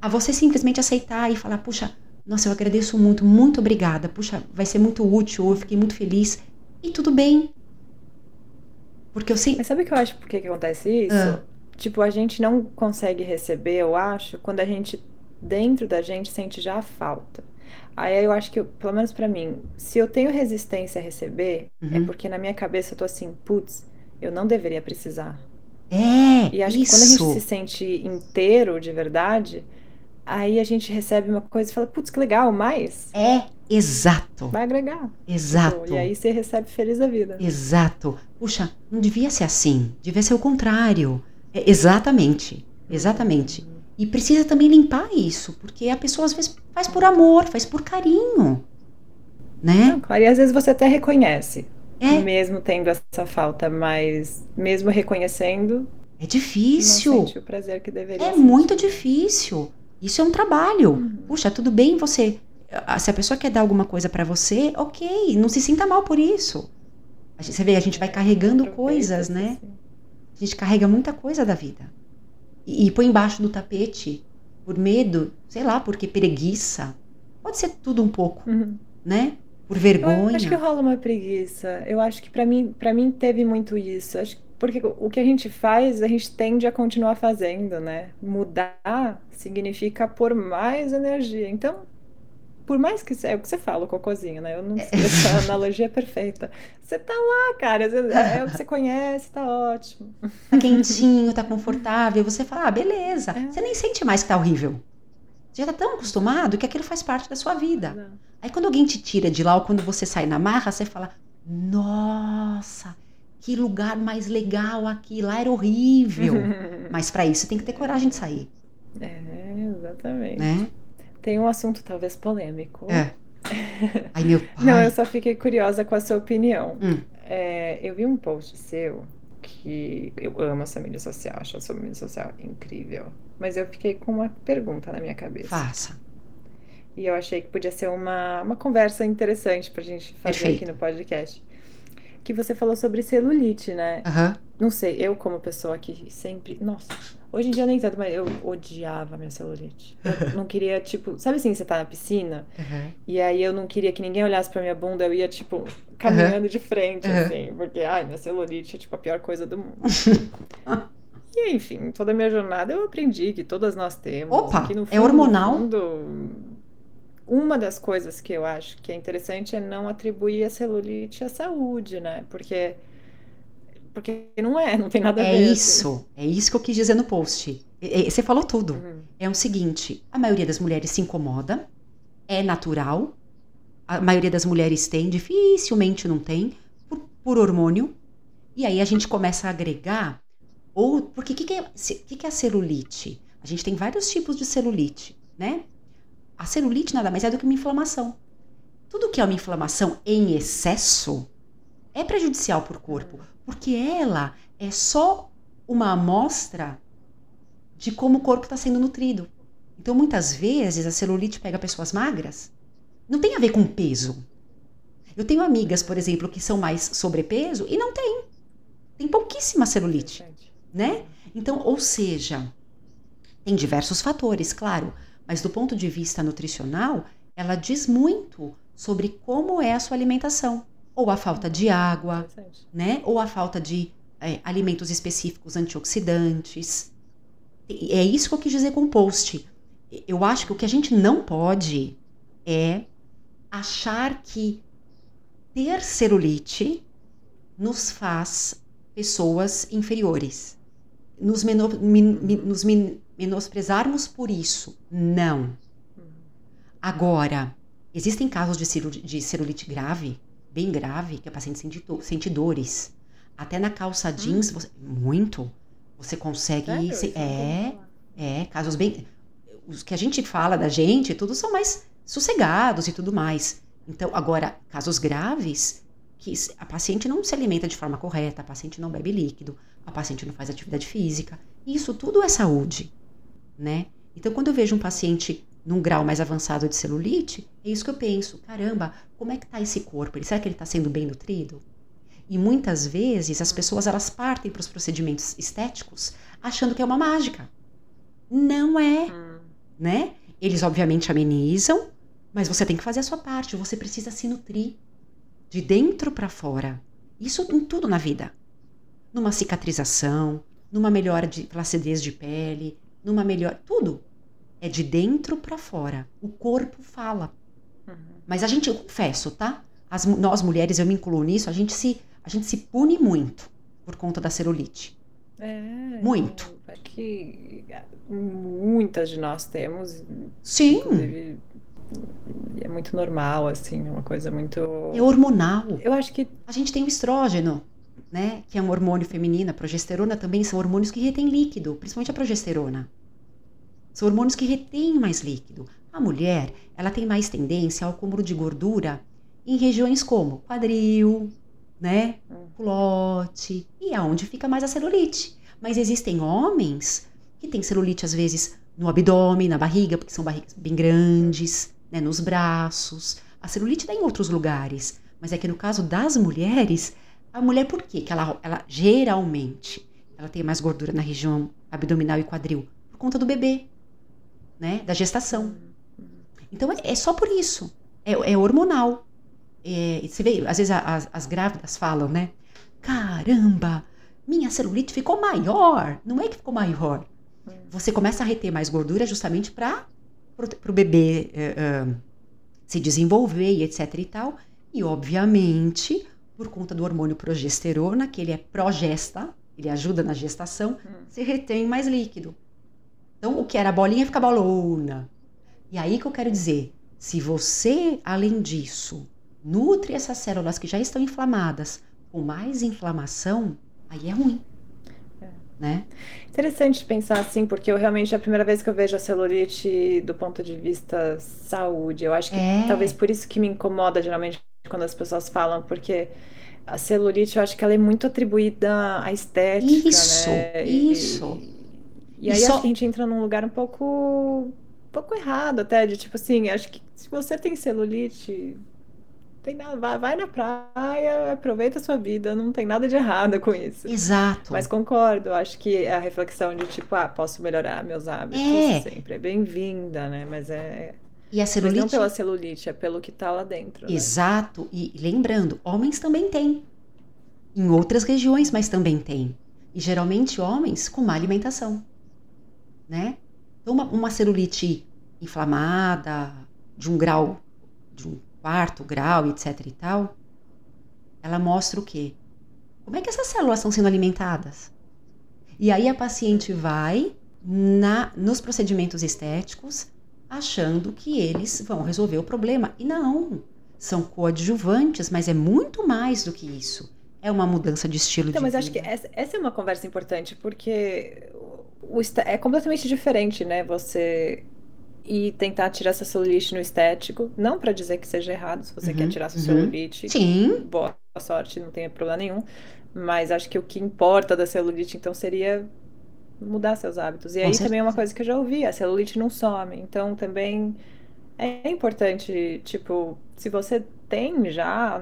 a você simplesmente aceitar e falar: puxa, nossa, eu agradeço muito, muito obrigada. Puxa, vai ser muito útil, eu fiquei muito feliz. E tudo bem. Porque eu sei. Mas sabe o que eu acho por que, que acontece isso? Ah. Tipo, a gente não consegue receber, eu acho, quando a gente, dentro da gente, sente já a falta. Aí eu acho que, pelo menos para mim, se eu tenho resistência a receber, é uhum. é porque na minha cabeça eu tô assim, putz, eu não deveria precisar. É, E acho isso. que quando a gente se sente inteiro de verdade, aí a gente recebe uma coisa e fala, putz, que legal, mais. É, exato. Vai agregar. Exato. Tipo, e aí você recebe feliz da vida. Exato. Puxa, não devia ser assim. Devia ser o contrário. É, exatamente. Exatamente. E precisa também limpar isso, porque a pessoa às vezes faz por amor, faz por carinho. né? Não, claro, e às vezes você até reconhece, É, mesmo tendo essa falta, mas mesmo reconhecendo, é não difícil. sente o prazer que deveria É muito sentir. difícil. Isso é um trabalho. Uhum. Puxa, tudo bem você. Ah, Se a pessoa quer dar alguma coisa pra você, ok, não se sinta mal por isso. A gente- Você vê, a gente vai carregando coisas, né? A gente carrega muita coisa da vida. E, e põe embaixo do tapete por medo, sei lá, porque preguiça. Pode ser tudo um pouco, Uhum. né? Por Eu vergonha. acho que rola uma preguiça. Eu acho que pra mim, para mim teve muito isso. Acho que- porque o que a gente faz, a gente tende a continuar fazendo, né? Mudar significa pôr mais energia. Então, por mais que é o que você fala, o cocôzinho, né? Eu não sei, essa analogia é perfeita. Você tá lá, cara, vezes é o que você conhece, tá ótimo. Tá quentinho, tá confortável. Você fala, ah, beleza. É. Você nem sente mais que tá horrível. Você já tá tão acostumado que aquilo faz parte da sua vida. Aí quando alguém te tira de lá ou quando você sai na marra, você fala: Nossa, que lugar mais legal aqui, lá era horrível. Mas pra isso você tem que ter coragem de sair, É, exatamente. né? Tem um assunto talvez polêmico. É. Ai, meu Não, pai. eu só fiquei curiosa com a sua opinião. Hum. É, eu vi um post seu que eu amo essa mídia social, acho a sua mídia social incrível. Mas eu fiquei com uma pergunta na minha cabeça. Faça. E eu achei que podia ser uma, uma conversa interessante pra gente fazer Perfeito. aqui no podcast. Que você falou sobre celulite, né? Aham. Não sei, eu como pessoa que sempre. Nossa, hoje em dia nem tanto, mas eu odiava minha celulite. Eu não queria, tipo. Sabe assim, você tá na piscina? aham. E aí eu não queria que ninguém olhasse pra minha bunda, eu ia, tipo, caminhando de frente, Aham. assim, porque, ai, minha celulite é, tipo, a pior coisa do mundo. E, enfim, toda a minha jornada eu aprendi que todas nós temos. Opa, que no é fundo, no hormonal? uma das coisas que eu acho que é interessante é não atribuir a celulite à saúde, né? Porque, porque não é, não tem nada a É ver. assim. isso. É isso que eu quis dizer no post. Você falou tudo. Uhum. É o seguinte: a maioria das mulheres se incomoda, é natural. A maioria das mulheres tem, dificilmente não tem, por, por hormônio. E aí a gente começa a agregar. Ou, porque o que, que, é, que, que é a celulite? A gente tem vários tipos de celulite, né? A celulite nada mais é do que uma inflamação. Tudo que é uma inflamação em excesso é prejudicial para o corpo, porque ela é só uma amostra de como o corpo está sendo nutrido. Então, muitas vezes, a celulite pega pessoas magras. Não tem a ver com peso. Eu tenho amigas, por exemplo, que são mais sobrepeso e não tem. Tem pouquíssima celulite, né? Então, ou seja, tem diversos fatores, claro, mas do ponto de vista nutricional, ela diz muito sobre como é a sua alimentação, ou a falta de água, né? Ou a falta de é, alimentos específicos antioxidantes. E É isso que eu quis dizer com o post. Eu acho que o que a gente não pode é achar que ter celulite nos faz pessoas inferiores. Nos, meno- min- min- nos min- menosprezarmos por isso. Não. Uhum. Agora, existem casos de celulite grave, bem grave, que a paciente sente, do- sente dores. Até na calça jeans, você- muito. Você consegue. Sério? se- é, é, casos bem. Os que a gente fala da gente, todos são mais sossegados e tudo mais. Então, agora, casos graves, que a paciente não se alimenta de forma correta, a paciente não bebe líquido, a paciente não faz atividade física. Isso tudo é saúde, né? Então, quando eu vejo um paciente num grau mais avançado de celulite, é isso que eu penso. Caramba, como é que tá esse corpo? Será que ele está sendo bem nutrido? E muitas vezes as pessoas elas partem para os procedimentos estéticos achando que é uma mágica. Não é Hum. né? Eles obviamente amenizam, mas você tem que fazer a sua parte. Você precisa se nutrir de dentro para fora. Isso em tudo na vida. Numa cicatrização, numa melhora de placidez de pele, numa melhor, tudo é de dentro para fora. O corpo fala. Uhum. Mas a gente, eu confesso, tá? As nós mulheres, eu me incluo nisso, a gente se a gente se pune muito por conta da celulite. É, Muito. acho que muitas de nós temos, Sim, inclusive, é muito normal, assim, é uma coisa muito. é hormonal. Eu acho que A gente tem o estrógeno, né? Que é um hormônio feminino. A progesterona também são hormônios que retêm líquido, principalmente a progesterona. São hormônios que retêm mais líquido. A mulher, ela tem mais tendência ao acúmulo de gordura em regiões como quadril, né? Hum. Culote, e aonde fica mais a celulite. Mas existem homens que têm celulite às vezes no abdômen, na barriga, porque são barrigas bem grandes, né? Nos braços. A celulite dá em outros lugares. Mas é que no caso das mulheres, a mulher por quê? Que ela, ela geralmente ela tem mais gordura na região abdominal e quadril? Por conta do bebê, né? Da gestação. Então é, é só por isso. É, é hormonal. É, você vê, às vezes as, as grávidas falam, né? Caramba, minha celulite ficou maior. Não é que ficou maior. Você começa a reter mais gordura justamente para o bebê uh, uh, se desenvolver e etc e tal. E obviamente, por conta do hormônio progesterona, que ele é progesta, ele ajuda na gestação, Hum. se retém mais líquido. Então, o que era bolinha fica bolona. E aí que eu quero dizer, se você, além disso, nutre essas células que já estão inflamadas com mais inflamação, aí é ruim. É. Né? Interessante pensar assim, porque eu realmente é a primeira vez que eu vejo a celulite do ponto de vista saúde. Eu acho que É. talvez por isso que me incomoda geralmente quando as pessoas falam, porque a celulite eu acho que ela é muito atribuída à estética, Isso, né? Isso. E, E aí só- acho que a gente entra num lugar um pouco, um pouco errado até, de tipo assim, acho que se você tem celulite, tem nada, vai, vai na praia, aproveita a sua vida, não tem nada de errado com isso. Exato. Mas concordo, acho que a reflexão de tipo, ah, posso melhorar meus hábitos É. sempre é bem-vinda, né? Mas é. E a Mas não celulite. pela celulite, é pelo que tá lá dentro, né? Exato. E lembrando, homens também têm. Em outras regiões, mas também tem. E geralmente homens com má alimentação. Né? Então, uma, uma celulite inflamada, de um grau, de um quarto grau, etc e tal, ela mostra o quê? Como é que essas células estão sendo alimentadas? E aí a paciente vai na, nos procedimentos estéticos achando que eles vão resolver o problema. E não, são coadjuvantes, mas é muito mais do que isso. É uma mudança de estilo Então, de mas acho que vida. essa, essa é uma conversa importante, porque o, é completamente diferente, né? Você ir tentar tirar essa celulite no estético, não para dizer que seja errado, se você Uhum, quer tirar sua uhum. celulite, Sim, boa sorte, não tem problema nenhum. Mas acho que o que importa da celulite, então, seria mudar seus hábitos. E Com aí também é uma certeza. coisa que eu já ouvi, a celulite não some. Então também é importante, tipo, se você tem já,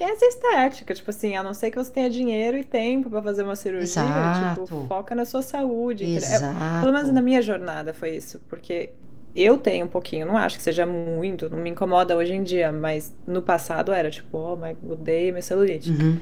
hum, esquece a estética. Tipo assim, a não ser que você tenha dinheiro e tempo pra fazer uma cirurgia, tipo, Exato. foca na sua saúde. É, pelo menos exato. na minha jornada foi isso, porque eu tenho um pouquinho, não acho que seja muito, não me incomoda hoje em dia, mas no passado era tipo, oh, mas odeio minha celulite. Uhum.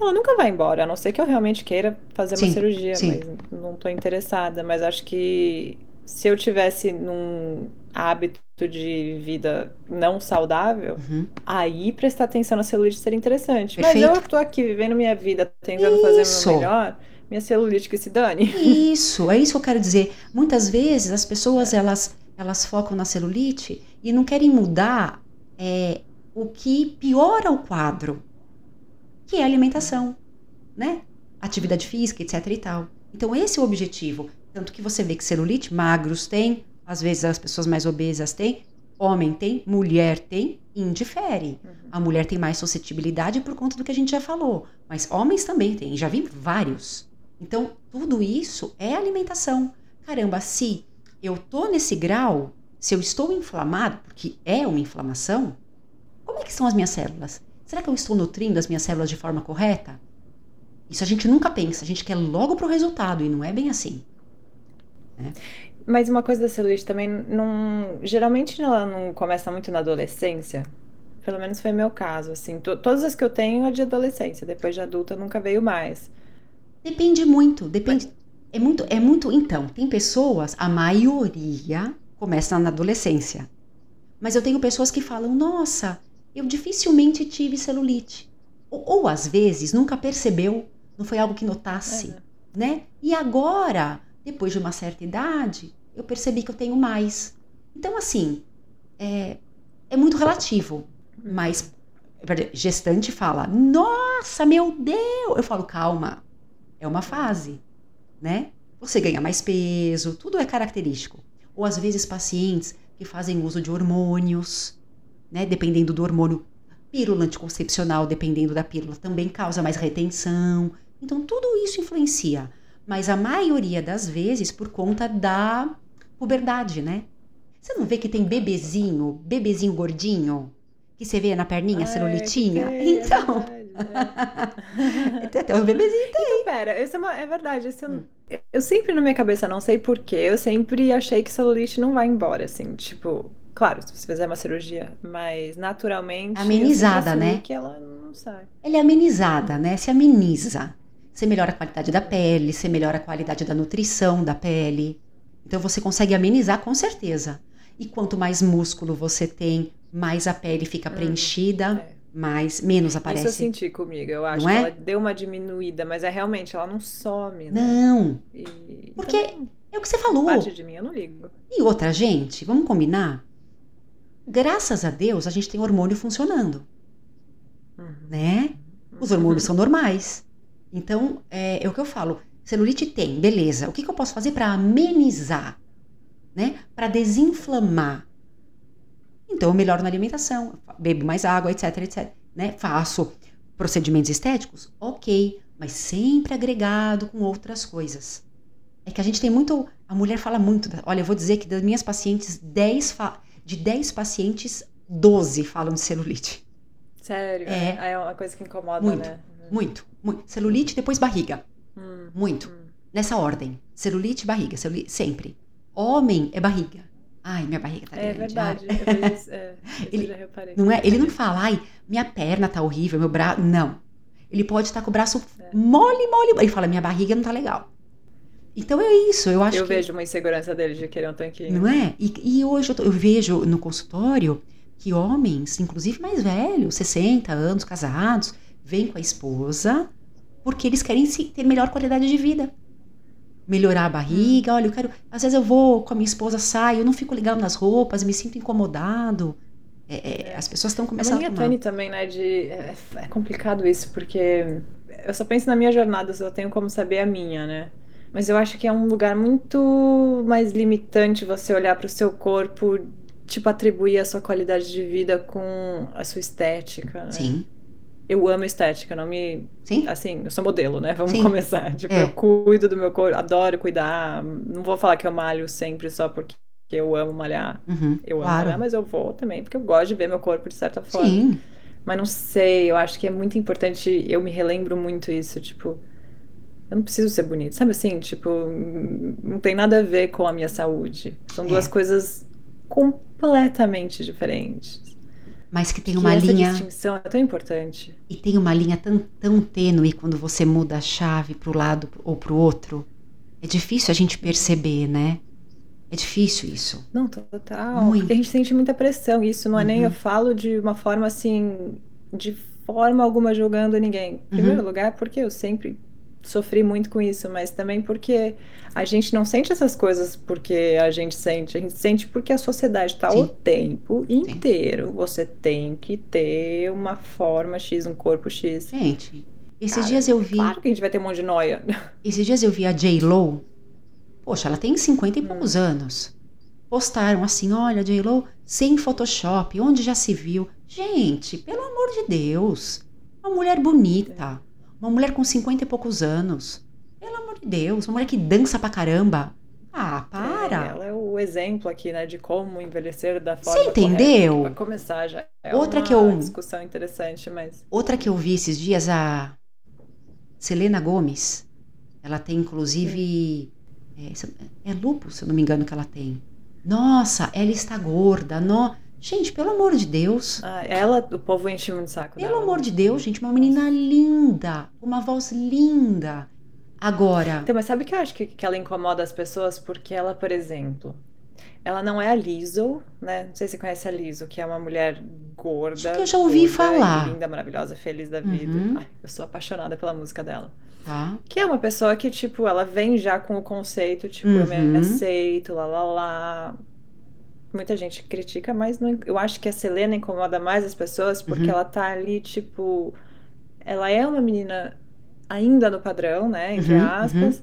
Ela nunca vai embora, a não ser que eu realmente queira fazer uma Sim, cirurgia, sim. mas não tô interessada. Mas acho que se eu tivesse num hábito de vida não saudável, Uhum. aí prestar atenção na celulite seria interessante. Mas eu Perfeito. tô aqui vivendo minha vida, tentando fazer o Isso. meu melhor, minha celulite que se dane. Isso, é isso que eu quero dizer. Muitas vezes as pessoas elas, elas focam na celulite e não querem mudar é, o que piora o quadro, que é a alimentação, né? Atividade física, etc e tal. Então esse é o objetivo. Tanto que você vê que celulite, magros tem, às vezes as pessoas mais obesas têm, homem tem, mulher tem, indifere. A mulher tem mais suscetibilidade por conta do que a gente já falou, mas homens também têm, já vi vários. Então, tudo isso é alimentação. Caramba, se eu tô nesse grau, se eu estou inflamado, porque é uma inflamação, como é que estão as minhas células? Será que eu estou nutrindo as minhas células de forma correta? Isso a gente nunca pensa, a gente quer logo pro resultado e não é bem assim. Mas uma coisa da celulite também não. Geralmente ela não começa muito na adolescência. Pelo menos foi meu caso, assim. To- todas as que eu tenho é de adolescência. Depois de adulta nunca veio mais. Depende muito, depende. É muito, é muito. Então, tem pessoas, a maioria começa na adolescência. Mas eu tenho pessoas que falam: nossa, eu dificilmente tive celulite. Ou, ou às vezes nunca percebeu, não foi algo que notasse, É. né? E agora, depois de uma certa idade, eu percebi que eu tenho mais. Então, assim, é, é muito relativo. Mas gestante fala: nossa, meu Deus! Eu falo: calma, é uma fase, né? Você ganha mais peso, tudo é característico. Ou às vezes pacientes que fazem uso de hormônios, né? Dependendo do hormônio. Pílula anticoncepcional, dependendo da pílula, também causa mais retenção. Então, tudo isso influencia. Mas a maioria das vezes por conta da puberdade, né? Você não vê que tem bebezinho, bebezinho gordinho? Que você vê na perninha, Ah, celulitinha? é, é então. verdade, é. tem até os bebezinhos tem. Então, pera, isso é, uma- é verdade. Isso eu, Hum. eu sempre na minha cabeça, não sei por quê, eu sempre achei que celulite não vai embora, assim, tipo, claro, se você fizer uma cirurgia, mas naturalmente. Amenizada, né? Que ela não sai. Ela é amenizada, né? Se ameniza. Você melhora a qualidade da pele, você melhora a qualidade da nutrição da pele. Então você consegue amenizar com certeza. E quanto mais músculo você tem, mais a pele fica Uhum. preenchida, É. mais menos Isso eu aparece. senti comigo. Eu acho Não que é? ela deu uma diminuída, mas é realmente, ela não some, né? Não, E, Porque então, é o que você falou. parte de mim eu não ligo. E outra, gente, vamos combinar? Graças a Deus a gente tem hormônio funcionando, Uhum. né? Os hormônios são normais. Então, é, é o que eu falo. Celulite tem, beleza. O que, que eu posso fazer para amenizar? Né? Para desinflamar. Então, eu melhoro na alimentação, bebo mais água, etc, etc. Né? Faço procedimentos estéticos? Ok. Mas sempre agregado com outras coisas. É que a gente tem muito. A mulher fala muito. Olha, eu vou dizer que das minhas pacientes, 10 fa- de 10 pacientes, 12 falam de celulite. Sério, É. é, é uma coisa que incomoda, Muito. né? Muito, muito. Celulite, depois barriga. Hum, Muito. hum. Nessa ordem. Celulite, barriga. Celulite, sempre. Homem é barriga. Ai, minha barriga tá É grande. verdade, isso, é, Ele- eu já reparei. Não é? Ele não fala, ai, minha perna tá horrível, meu braço. Não. Ele pode estar com o braço É. mole, mole. Ele fala, minha barriga não tá legal. Então é isso. Eu acho Eu que. vejo uma insegurança dele de querer um tanquinho. Não é? E, e hoje eu, tô- eu vejo no consultório que homens, inclusive mais velhos, 60 anos, casados, vêm com a esposa porque eles querem se- ter melhor qualidade de vida. Melhorar a barriga, olha, eu quero. Às vezes eu vou com a minha esposa, saio, eu não fico legal nas roupas, me sinto incomodado. É, é, as pessoas estão É começando a tomar. tênue também, né? De... É, é complicado isso, porque eu só penso na minha jornada, eu só tenho como saber a minha, né? Mas eu acho que é um lugar muito mais limitante você olhar para o seu corpo, tipo, atribuir a sua qualidade de vida com a sua estética, né? Sim, Eu amo estética, não me. sim. Assim, eu sou modelo, né? Vamos Sim. começar. Tipo, É. eu cuido do meu corpo, adoro cuidar. Não vou falar que eu malho sempre só porque eu amo malhar. Uhum, Eu amo claro. malhar, mas eu vou também, porque eu gosto de ver meu corpo de certa forma. Sim, Mas não sei, eu acho que é muito importante, eu me relembro muito isso, tipo, eu não preciso ser bonita, sabe assim? Tipo, não tem nada a ver com a minha saúde. São duas É. coisas completamente diferentes. Mas que tem uma essa linha. distinção é tão importante. E tem uma linha tão, tão tênue quando você muda a chave para o lado ou para o outro. É difícil a gente perceber, né? É difícil isso. Não, total. Muito. A gente sente muita pressão. Isso não é nem Uhum. eu falo de uma forma assim, de forma alguma julgando ninguém. Em Uhum. primeiro lugar, porque eu sempre sofri muito com isso, mas também porque a gente não sente essas coisas porque a gente sente, a gente sente porque a sociedade está o Sim. tempo inteiro. Você tem que ter uma forma X, um corpo X. Gente, esses Cara, dias eu vi. Claro que a gente vai ter um monte de noia. Esses dias eu vi a J-Lo. Poxa, ela tem 50 e poucos anos. Postaram assim: olha, J-Lo, sem Photoshop, onde já se viu? Gente, pelo amor de Deus. Uma mulher bonita. Uma mulher com 50 e poucos anos. Pelo amor de Deus. Uma mulher que dança pra caramba. Ah, É, para. ela é o exemplo aqui, né, de como envelhecer da forma Você entendeu? correta. Vai começar já. É Outra uma que eu- discussão interessante, mas Outra que eu vi esses dias, a Selena Gomes. Ela tem, inclusive. É, é lúpus, se eu não me engano, que ela tem. Nossa, ela está gorda. No... Gente, pelo amor de Deus. ah, ela, o povo enche muito o saco Pelo dela. amor de Deus, gente, uma menina linda. Uma voz linda. Agora. Então, mas sabe que eu acho que, que ela incomoda as pessoas? Porque ela, por exemplo, ela não é a Lizzo, né? Não sei se você conhece a Lizzo, que é uma mulher gorda. Acho que eu já ouvi gorda, falar. Linda, maravilhosa, feliz da vida. Uhum. Ai, eu sou apaixonada pela música dela. Tá? Que é uma pessoa que, tipo, ela vem já com o conceito, tipo, eu me Uhum. aceito, lá, lá, lá. Muita gente critica, mas não- eu acho que a Selena incomoda mais as pessoas porque Uhum. ela tá ali, tipo, ela é uma menina ainda no padrão, né, entre Uhum, aspas,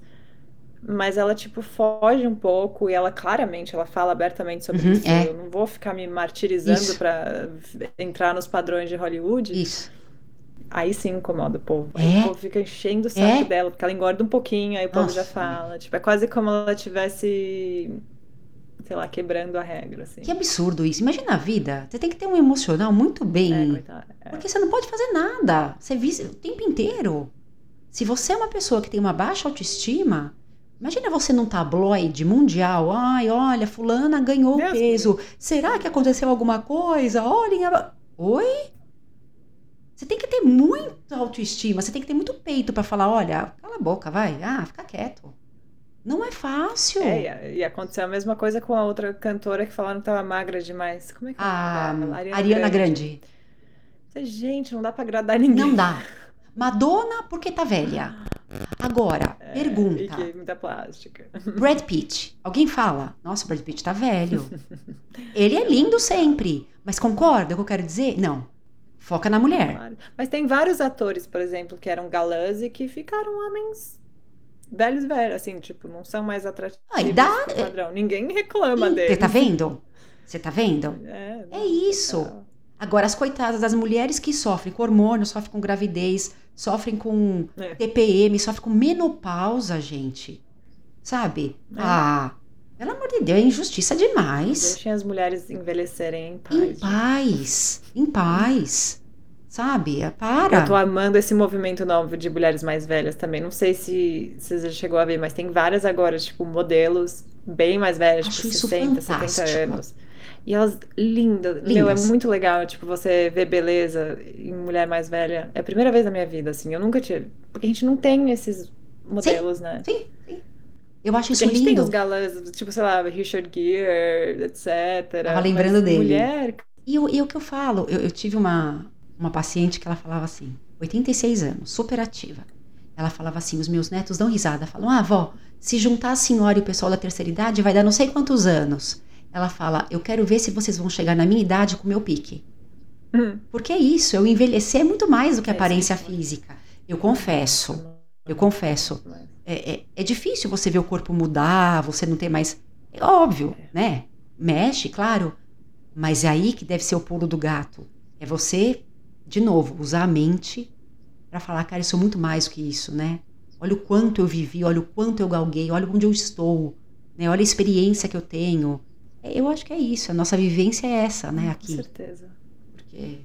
mas ela, tipo, foge um pouco e ela claramente, ela fala abertamente sobre Uhum, isso. é. Eu não vou ficar me martirizando pra entrar nos padrões de Hollywood. Isso. Aí sim incomoda o povo. Aí É. o povo fica enchendo o saco É. dela, porque ela engorda um pouquinho, aí o povo já Nossa. fala. Tipo, é quase como ela tivesse, sei lá, quebrando a regra, assim. Que absurdo isso. Imagina a vida. Você tem que ter um emocional muito É, bem. coitada. É. Porque você não pode fazer nada. Você vive o tempo inteiro. Se você é uma pessoa que tem uma baixa autoestima, imagina você num tabloide mundial. Ai, olha, fulana ganhou Deus peso. Será que aconteceu alguma coisa? Olhem. a- Oi? Você tem que ter muita autoestima. Você tem que ter muito peito pra falar, olha, cala a boca, vai. Ah, fica quieto. Não é fácil. É, e- aconteceu a mesma coisa com a outra cantora que falaram que tava magra demais. Como é que é A nome dela? Ariana Grande. Falei, Gente, não dá pra agradar ninguém. Não dá. Madonna, porque tá velha. Agora, É, pergunta. E que muita plástica. Brad Pitt. Alguém fala, nossa, o Brad Pitt tá velho. Ele é lindo sempre. Mas concorda com o que eu quero dizer? Não. Foca na mulher. Mas tem vários atores, por exemplo, que eram galãs e que ficaram homens velhos, velhos, assim, tipo, não são mais atrativos Ah, e dá- padrão. Ninguém reclama Você deles. tá vendo? Você tá vendo? É, É isso. total. Agora, as coitadas das mulheres que sofrem com hormônio, sofrem com gravidez, sofrem com É. TPM, sofrem com menopausa, gente. Sabe? É. Ah, pelo amor de Deus, é injustiça demais. Deixem as mulheres envelhecerem em paz. Em gente. paz. Em paz. Sabe? Eu Para. tô amando esse movimento novo de mulheres mais velhas também. Não sei se, se você já chegou a ver, mas tem várias agora, tipo, modelos bem mais velhas, Acho tipo isso 60, 70 fantástico. anos. E elas lindas. Meu, é Lindas. muito legal, tipo, você ver beleza em mulher mais velha. É a primeira vez na minha vida, assim. Eu nunca tive. Porque a gente não tem esses modelos, né? Sim, sim. Eu acho Porque isso a gente tem lindo. os galãs, tipo, sei lá, Richard Gere, etc. Tava lembrando dele. Mulher, E, o- e o que eu falo, eu, eu tive uma, uma paciente que ela falava assim, 86 anos, super ativa. Ela falava assim, os meus netos dão risada, falam, ah, avó, se juntar a senhora e o pessoal da terceira idade, vai dar não sei quantos anos. Ela fala, eu quero ver se vocês vão chegar na minha idade com o meu pique. Hum. Porque é isso, eu envelhecer é muito mais do que É, aparência física. Eu confesso, eu confesso. É, é, é difícil você ver o corpo mudar, você não ter mais. É óbvio, né? Mexe, claro. Mas é aí que deve ser o pulo do gato. É você, de novo, usar a mente para falar, cara, eu sou muito mais do que isso, né? Olha o quanto eu vivi, olha o quanto eu galguei, olha onde eu estou, né? Olha a experiência que eu tenho. É, Eu acho que é isso, a nossa vivência é essa, né, Com aqui. certeza. Porque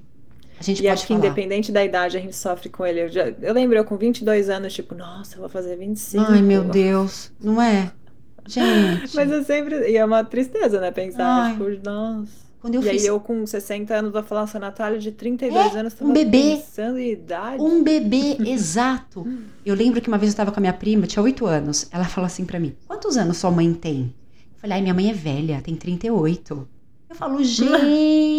a gente E acho que falar. independente da idade a gente sofre com ele. Eu, já- eu lembro eu com 22 anos, tipo, nossa, eu vou fazer 25. Ai, meu Deus, não é? Gente, Mas eu sempre. E é uma tristeza, né? Pensar, Ai. tipo, nossa. Quando eu e fiz aí eu com 60 anos vou falar, nossa, Natália de 32 É, anos um bebê. pensando em idade. Um bebê, exato. Eu lembro que uma vez eu estava com a minha prima, tinha oito anos. Ela falou assim pra mim: Quantos anos sua mãe tem? Eu falei: Ai, minha mãe é velha, tem 38. Eu falo: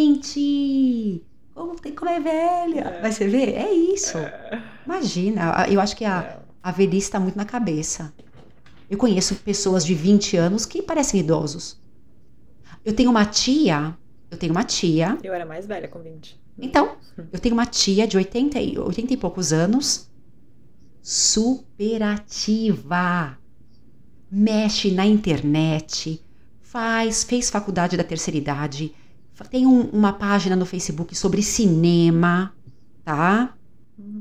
Gente, como, tem- como é velha? É. Mas você vê? É isso. É. Imagina, eu acho que a, a velhice está muito na cabeça. Eu conheço pessoas de 20 anos que parecem idosos. Eu tenho uma tia, eu tenho uma tia Eu era mais velha com 20. então, eu tenho uma tia de 80 e, 80 e poucos anos, superativa. Mexe na internet, faz, fez faculdade da terceira idade, tem um- uma página no Facebook sobre cinema, tá?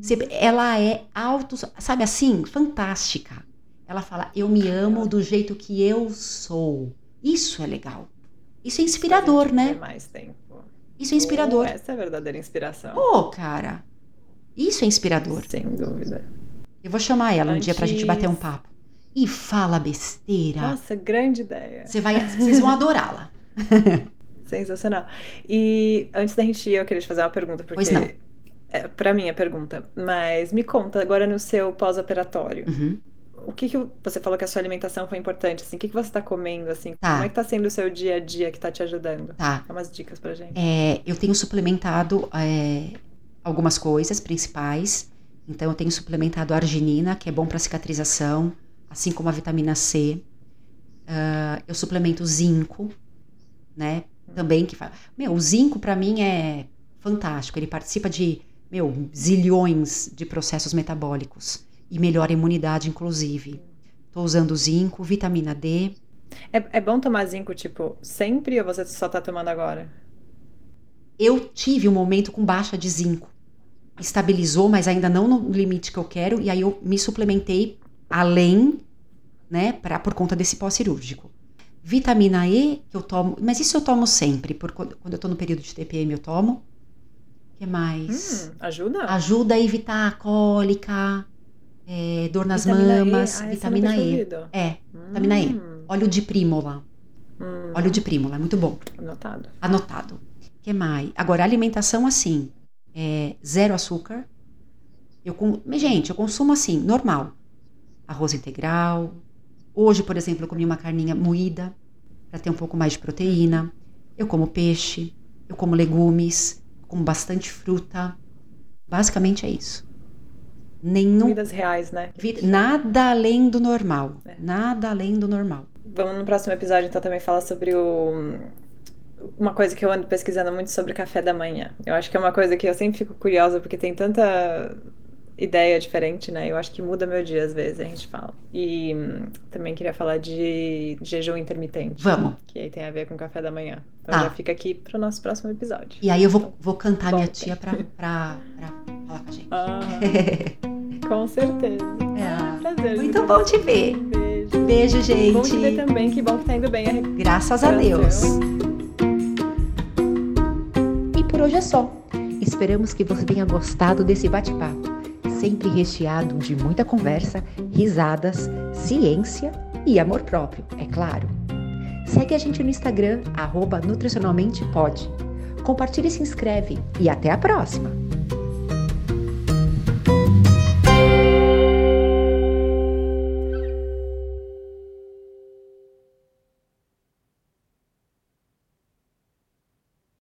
Você- Ela é auto, sabe assim, fantástica. Ela fala: "Eu me amo do jeito que eu sou". Isso é legal. Isso é inspirador, né? mais tempo. Isso é inspirador. Essa é a verdadeira inspiração. Pô, cara. Isso é inspirador. Sem dúvida. Eu vou chamar ela um dia pra gente bater um Antes- papo. E fala besteira. Nossa, grande ideia. Você vai, vocês vão adorá-la. Sensacional. E antes da gente ir, eu queria te fazer uma pergunta, porque Pois não. é pra mim a pergunta. Mas me conta agora no seu pós-operatório. Uhum. O que que você falou que a sua alimentação foi importante, assim? O que que você tá comendo, assim? Tá. Como é que tá sendo o seu dia a dia que tá te ajudando? Tá. Dá umas dicas pra gente. É, eu tenho suplementado é, algumas coisas principais. Então, eu tenho suplementado arginina, que é bom para cicatrização, assim como a vitamina C. Ah, eu suplemento zinco, né? Também que faz. Meu, o zinco para mim é fantástico. Ele participa de, meu, zilhões de processos metabólicos e melhora a imunidade, inclusive. Tô usando zinco, vitamina D. É, é bom tomar zinco, tipo, sempre ou você só tá tomando agora? Eu tive um momento com baixa de zinco. Estabilizou, mas ainda não no limite que eu quero, e aí eu me suplementei além, né, pra, por conta desse pós-cirúrgico. Vitamina E, que eu tomo, mas isso eu tomo sempre, por, quando eu tô no período de TPM eu tomo. O que mais? Hum, ajuda? Ajuda a evitar a cólica, é, dor nas Vitamina mamas, E. Ah, esse eu vitamina E. É, vitamina E. Hum, Óleo de prímula. hum, Óleo de prímula, é muito bom. Anotado. Anotado. Que mais? Agora, alimentação assim, é, zero açúcar. Eu, gente, eu consumo assim, normal. Arroz integral. Hoje, por exemplo, eu comi uma carninha moída para ter um pouco mais de proteína. Eu como peixe, eu como legumes, como bastante fruta. Basicamente é isso. Nenhum Comidas reais, né? nada além do normal. É. Nada além do normal. Vamos no próximo episódio, então, também falar sobre o. Uma coisa que eu ando pesquisando muito sobre café da manhã. Eu acho que é uma coisa que eu sempre fico curiosa, porque tem tanta ideia diferente, né? Eu acho que muda meu dia às vezes, a gente fala. E hum, também queria falar de jejum intermitente. Vamos. Que aí tem a ver com café da manhã. Então Tá. já fica aqui pro nosso próximo episódio. E aí eu vou, vou cantar minha tia pra, pra, pra falar com a gente. Ah, com certeza. É. Prazer. Muito bom te ver. Beijo. Beijo, Bom te ver gente. também, que bom que tá indo bem a Graças a Deus. E por hoje é só. Esperamos que você tenha gostado desse bate-papo, sempre recheado de muita conversa, risadas, ciência e amor próprio, é claro. Segue a gente no Instagram, arroba nutricionalmentepod. Compartilhe e se inscreve. E até a próxima!